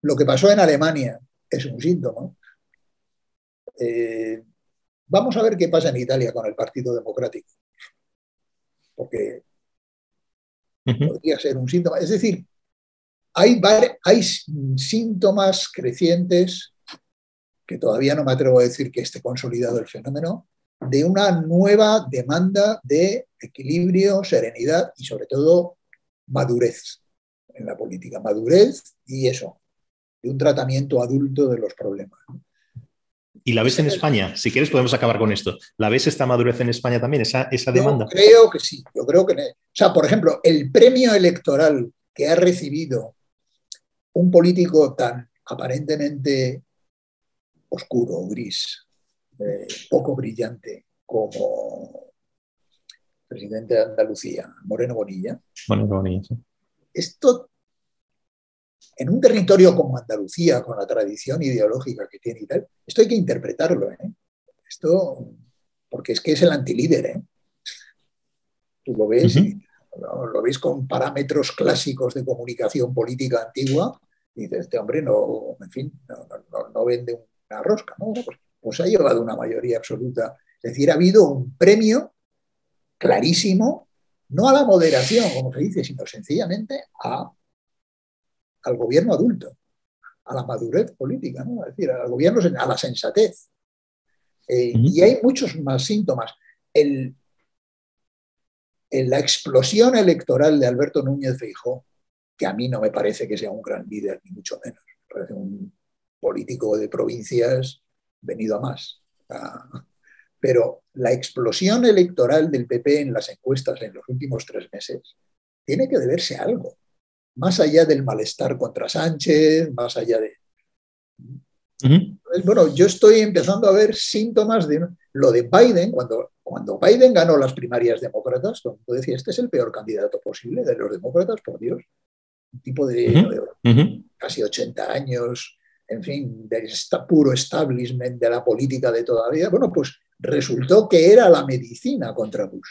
[SPEAKER 3] Lo que pasó en Alemania es un síntoma. Eh, vamos a ver qué pasa en Italia con el Partido Democrático. Porque podría ser un síntoma. Es decir, hay, hay síntomas crecientes, que todavía no me atrevo a decir que esté consolidado el fenómeno, de una nueva demanda de equilibrio, serenidad y sobre todo madurez en la política. Madurez y eso, de un tratamiento adulto de los problemas.
[SPEAKER 2] ¿Y la ves en España? Si quieres podemos acabar con esto. ¿La ves esta madurez en España también, esa, esa demanda?
[SPEAKER 3] Yo creo que sí. Yo creo que... O sea, por ejemplo, el premio electoral que ha recibido un político tan aparentemente oscuro, gris, eh, poco brillante como presidente de Andalucía, Moreno Bonilla.
[SPEAKER 2] Moreno Bonilla, sí.
[SPEAKER 3] Esto en un territorio como Andalucía, con la tradición ideológica que tiene y tal, esto hay que interpretarlo. ¿eh? Esto, porque es que es el antilíder. ¿eh? Tú lo ves, lo, ves con parámetros clásicos de comunicación política antigua, y dices, este hombre no, en fin, no, vende una rosca, ¿no? Pues ha llevado una mayoría absoluta. Es decir, ha habido un premio clarísimo, no a la moderación, como se dice, sino sencillamente a al gobierno adulto, a la madurez política, ¿no? es decir, al gobierno, a la sensatez. Eh, y hay muchos más síntomas. El, la explosión electoral de Alberto Núñez Feijó, que a mí no me parece que sea un gran líder, ni mucho menos, me parece un político de provincias venido a más. Pero la explosión electoral del PP en las encuestas en los últimos tres meses tiene que deberse a algo más allá del malestar contra Sánchez, más allá de... Bueno, yo estoy empezando a ver síntomas de lo de Biden, cuando, cuando Biden ganó las primarias demócratas, todo decía, este es el peor candidato posible de los demócratas, por Dios. Un tipo de, casi 80 años, en fin, de puro establishment de la política de todavía. Bueno, pues resultó que era la medicina contra Bush.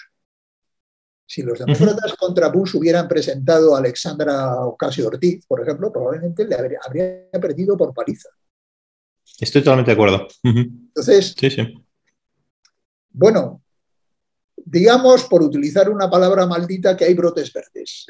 [SPEAKER 3] Si los demócratas contra Bush hubieran presentado a Alexandra Ocasio Ortiz, por ejemplo, probablemente le habría, perdido por paliza.
[SPEAKER 2] Estoy totalmente de acuerdo.
[SPEAKER 3] Entonces,
[SPEAKER 2] sí, sí.
[SPEAKER 3] bueno, digamos, por utilizar una palabra maldita, que hay brotes verdes.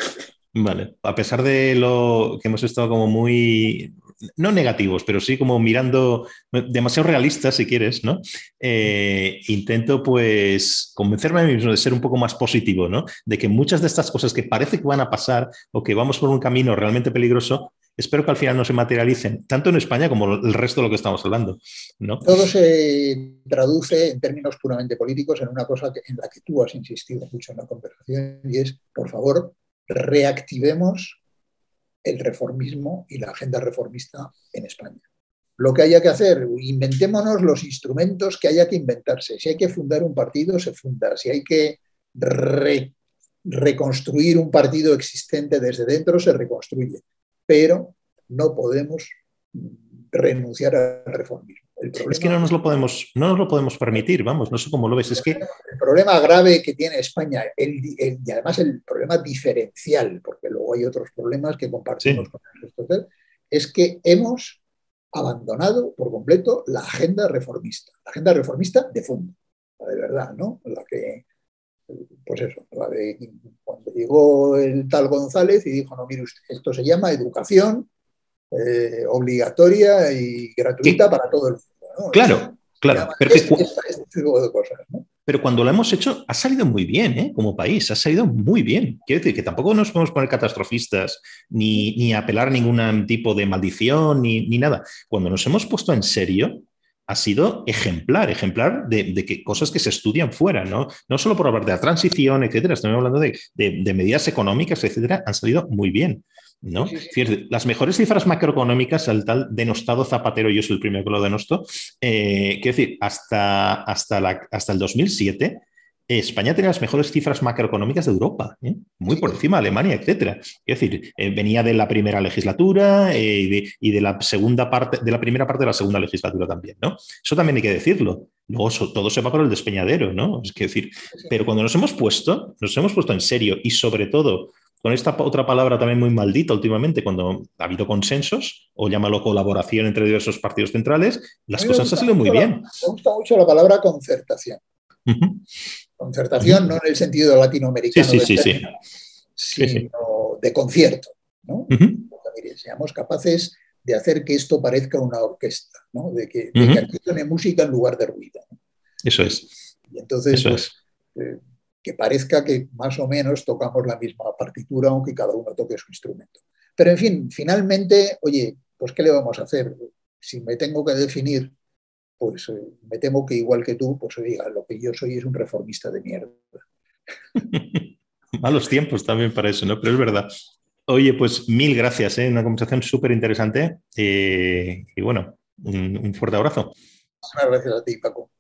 [SPEAKER 2] Vale, a pesar de lo que hemos estado como muy, no negativos, pero sí como mirando demasiado realistas, si quieres, ¿no? Eh, intento pues convencerme a mí mismo de ser un poco más positivo, ¿no? De que muchas de estas cosas que parece que van a pasar o que vamos por un camino realmente peligroso, espero que al final no se materialicen, tanto en España como el resto de lo que estamos hablando. ¿no?
[SPEAKER 3] Todo se traduce en términos puramente políticos en una cosa en la que tú has insistido mucho en la conversación y es, por favor, reactivemos el reformismo y la agenda reformista en España. Lo que haya que hacer, inventémonos los instrumentos que haya que inventarse. Si hay que fundar un partido, se funda. Si hay que reconstruir un partido existente desde dentro, se reconstruye pero no podemos renunciar al reformismo.
[SPEAKER 2] Es que no nos lo podemos, no nos lo podemos permitir, vamos, no sé cómo lo ves. Es que
[SPEAKER 3] el problema grave que tiene España, y además el problema diferencial, porque luego hay otros problemas que compartimos con el resto, es que hemos abandonado por completo la agenda reformista, la agenda reformista de fondo, la de verdad, ¿no? La que pues eso, cuando llegó el tal González y dijo, no, mire usted, esto se llama educación eh, obligatoria y gratuita para todo el mundo.
[SPEAKER 2] Claro, claro. Este, pero, cuando lo hemos hecho, ha salido muy bien, ¿eh? Como país, ha salido muy bien. Quiero decir que tampoco nos podemos poner catastrofistas ni, ni apelar a ningún tipo de maldición ni, ni nada. Cuando nos hemos puesto en serio, ha sido ejemplar, ejemplar de, que cosas que se estudian fuera, ¿no? No solo por hablar de la transición, etcétera, estamos hablando de, medidas económicas, etcétera, han salido muy bien. ¿No? las mejores cifras macroeconómicas al tal denostado Zapatero, yo soy el primero que lo denosto, eh, quiero decir, hasta, hasta, la, hasta el 2007 España tenía las mejores cifras macroeconómicas de Europa, ¿eh? muy por encima de Alemania, etcétera. Es decir, eh, venía de la primera legislatura eh, y, de, la segunda parte, de la primera parte de la segunda legislatura también, ¿no? Eso también hay que decirlo. Luego todo se va por el despeñadero, ¿no? Es decir, pero cuando nos hemos puesto, nos hemos puesto en serio y sobre todo con esta otra palabra también muy maldita últimamente, cuando ha habido consensos, o llámalo colaboración entre diversos partidos centrales, las cosas han salido muy bien.
[SPEAKER 3] Me gusta mucho la palabra concertación. Concertación no en el sentido latinoamericano, sino de concierto. ¿no? seamos capaces de hacer que esto parezca una orquesta, ¿no? de, que, aquí suene música en lugar de ruido.
[SPEAKER 2] Eso es.
[SPEAKER 3] Y entonces, pues, eh, que parezca que más o menos tocamos la misma partitura, aunque cada uno toque su instrumento. Pero en fin, finalmente, oye, pues ¿qué le vamos a hacer? Si me tengo que definir pues eh, me temo que igual que tú, pues diga, lo que yo soy es un reformista de mierda.
[SPEAKER 2] Malos tiempos también para eso, ¿no? Pero es verdad. Oye, pues mil gracias, ¿eh? una conversación súper interesante eh, y bueno, un, un fuerte abrazo.
[SPEAKER 3] Muchas gracias a ti, Paco.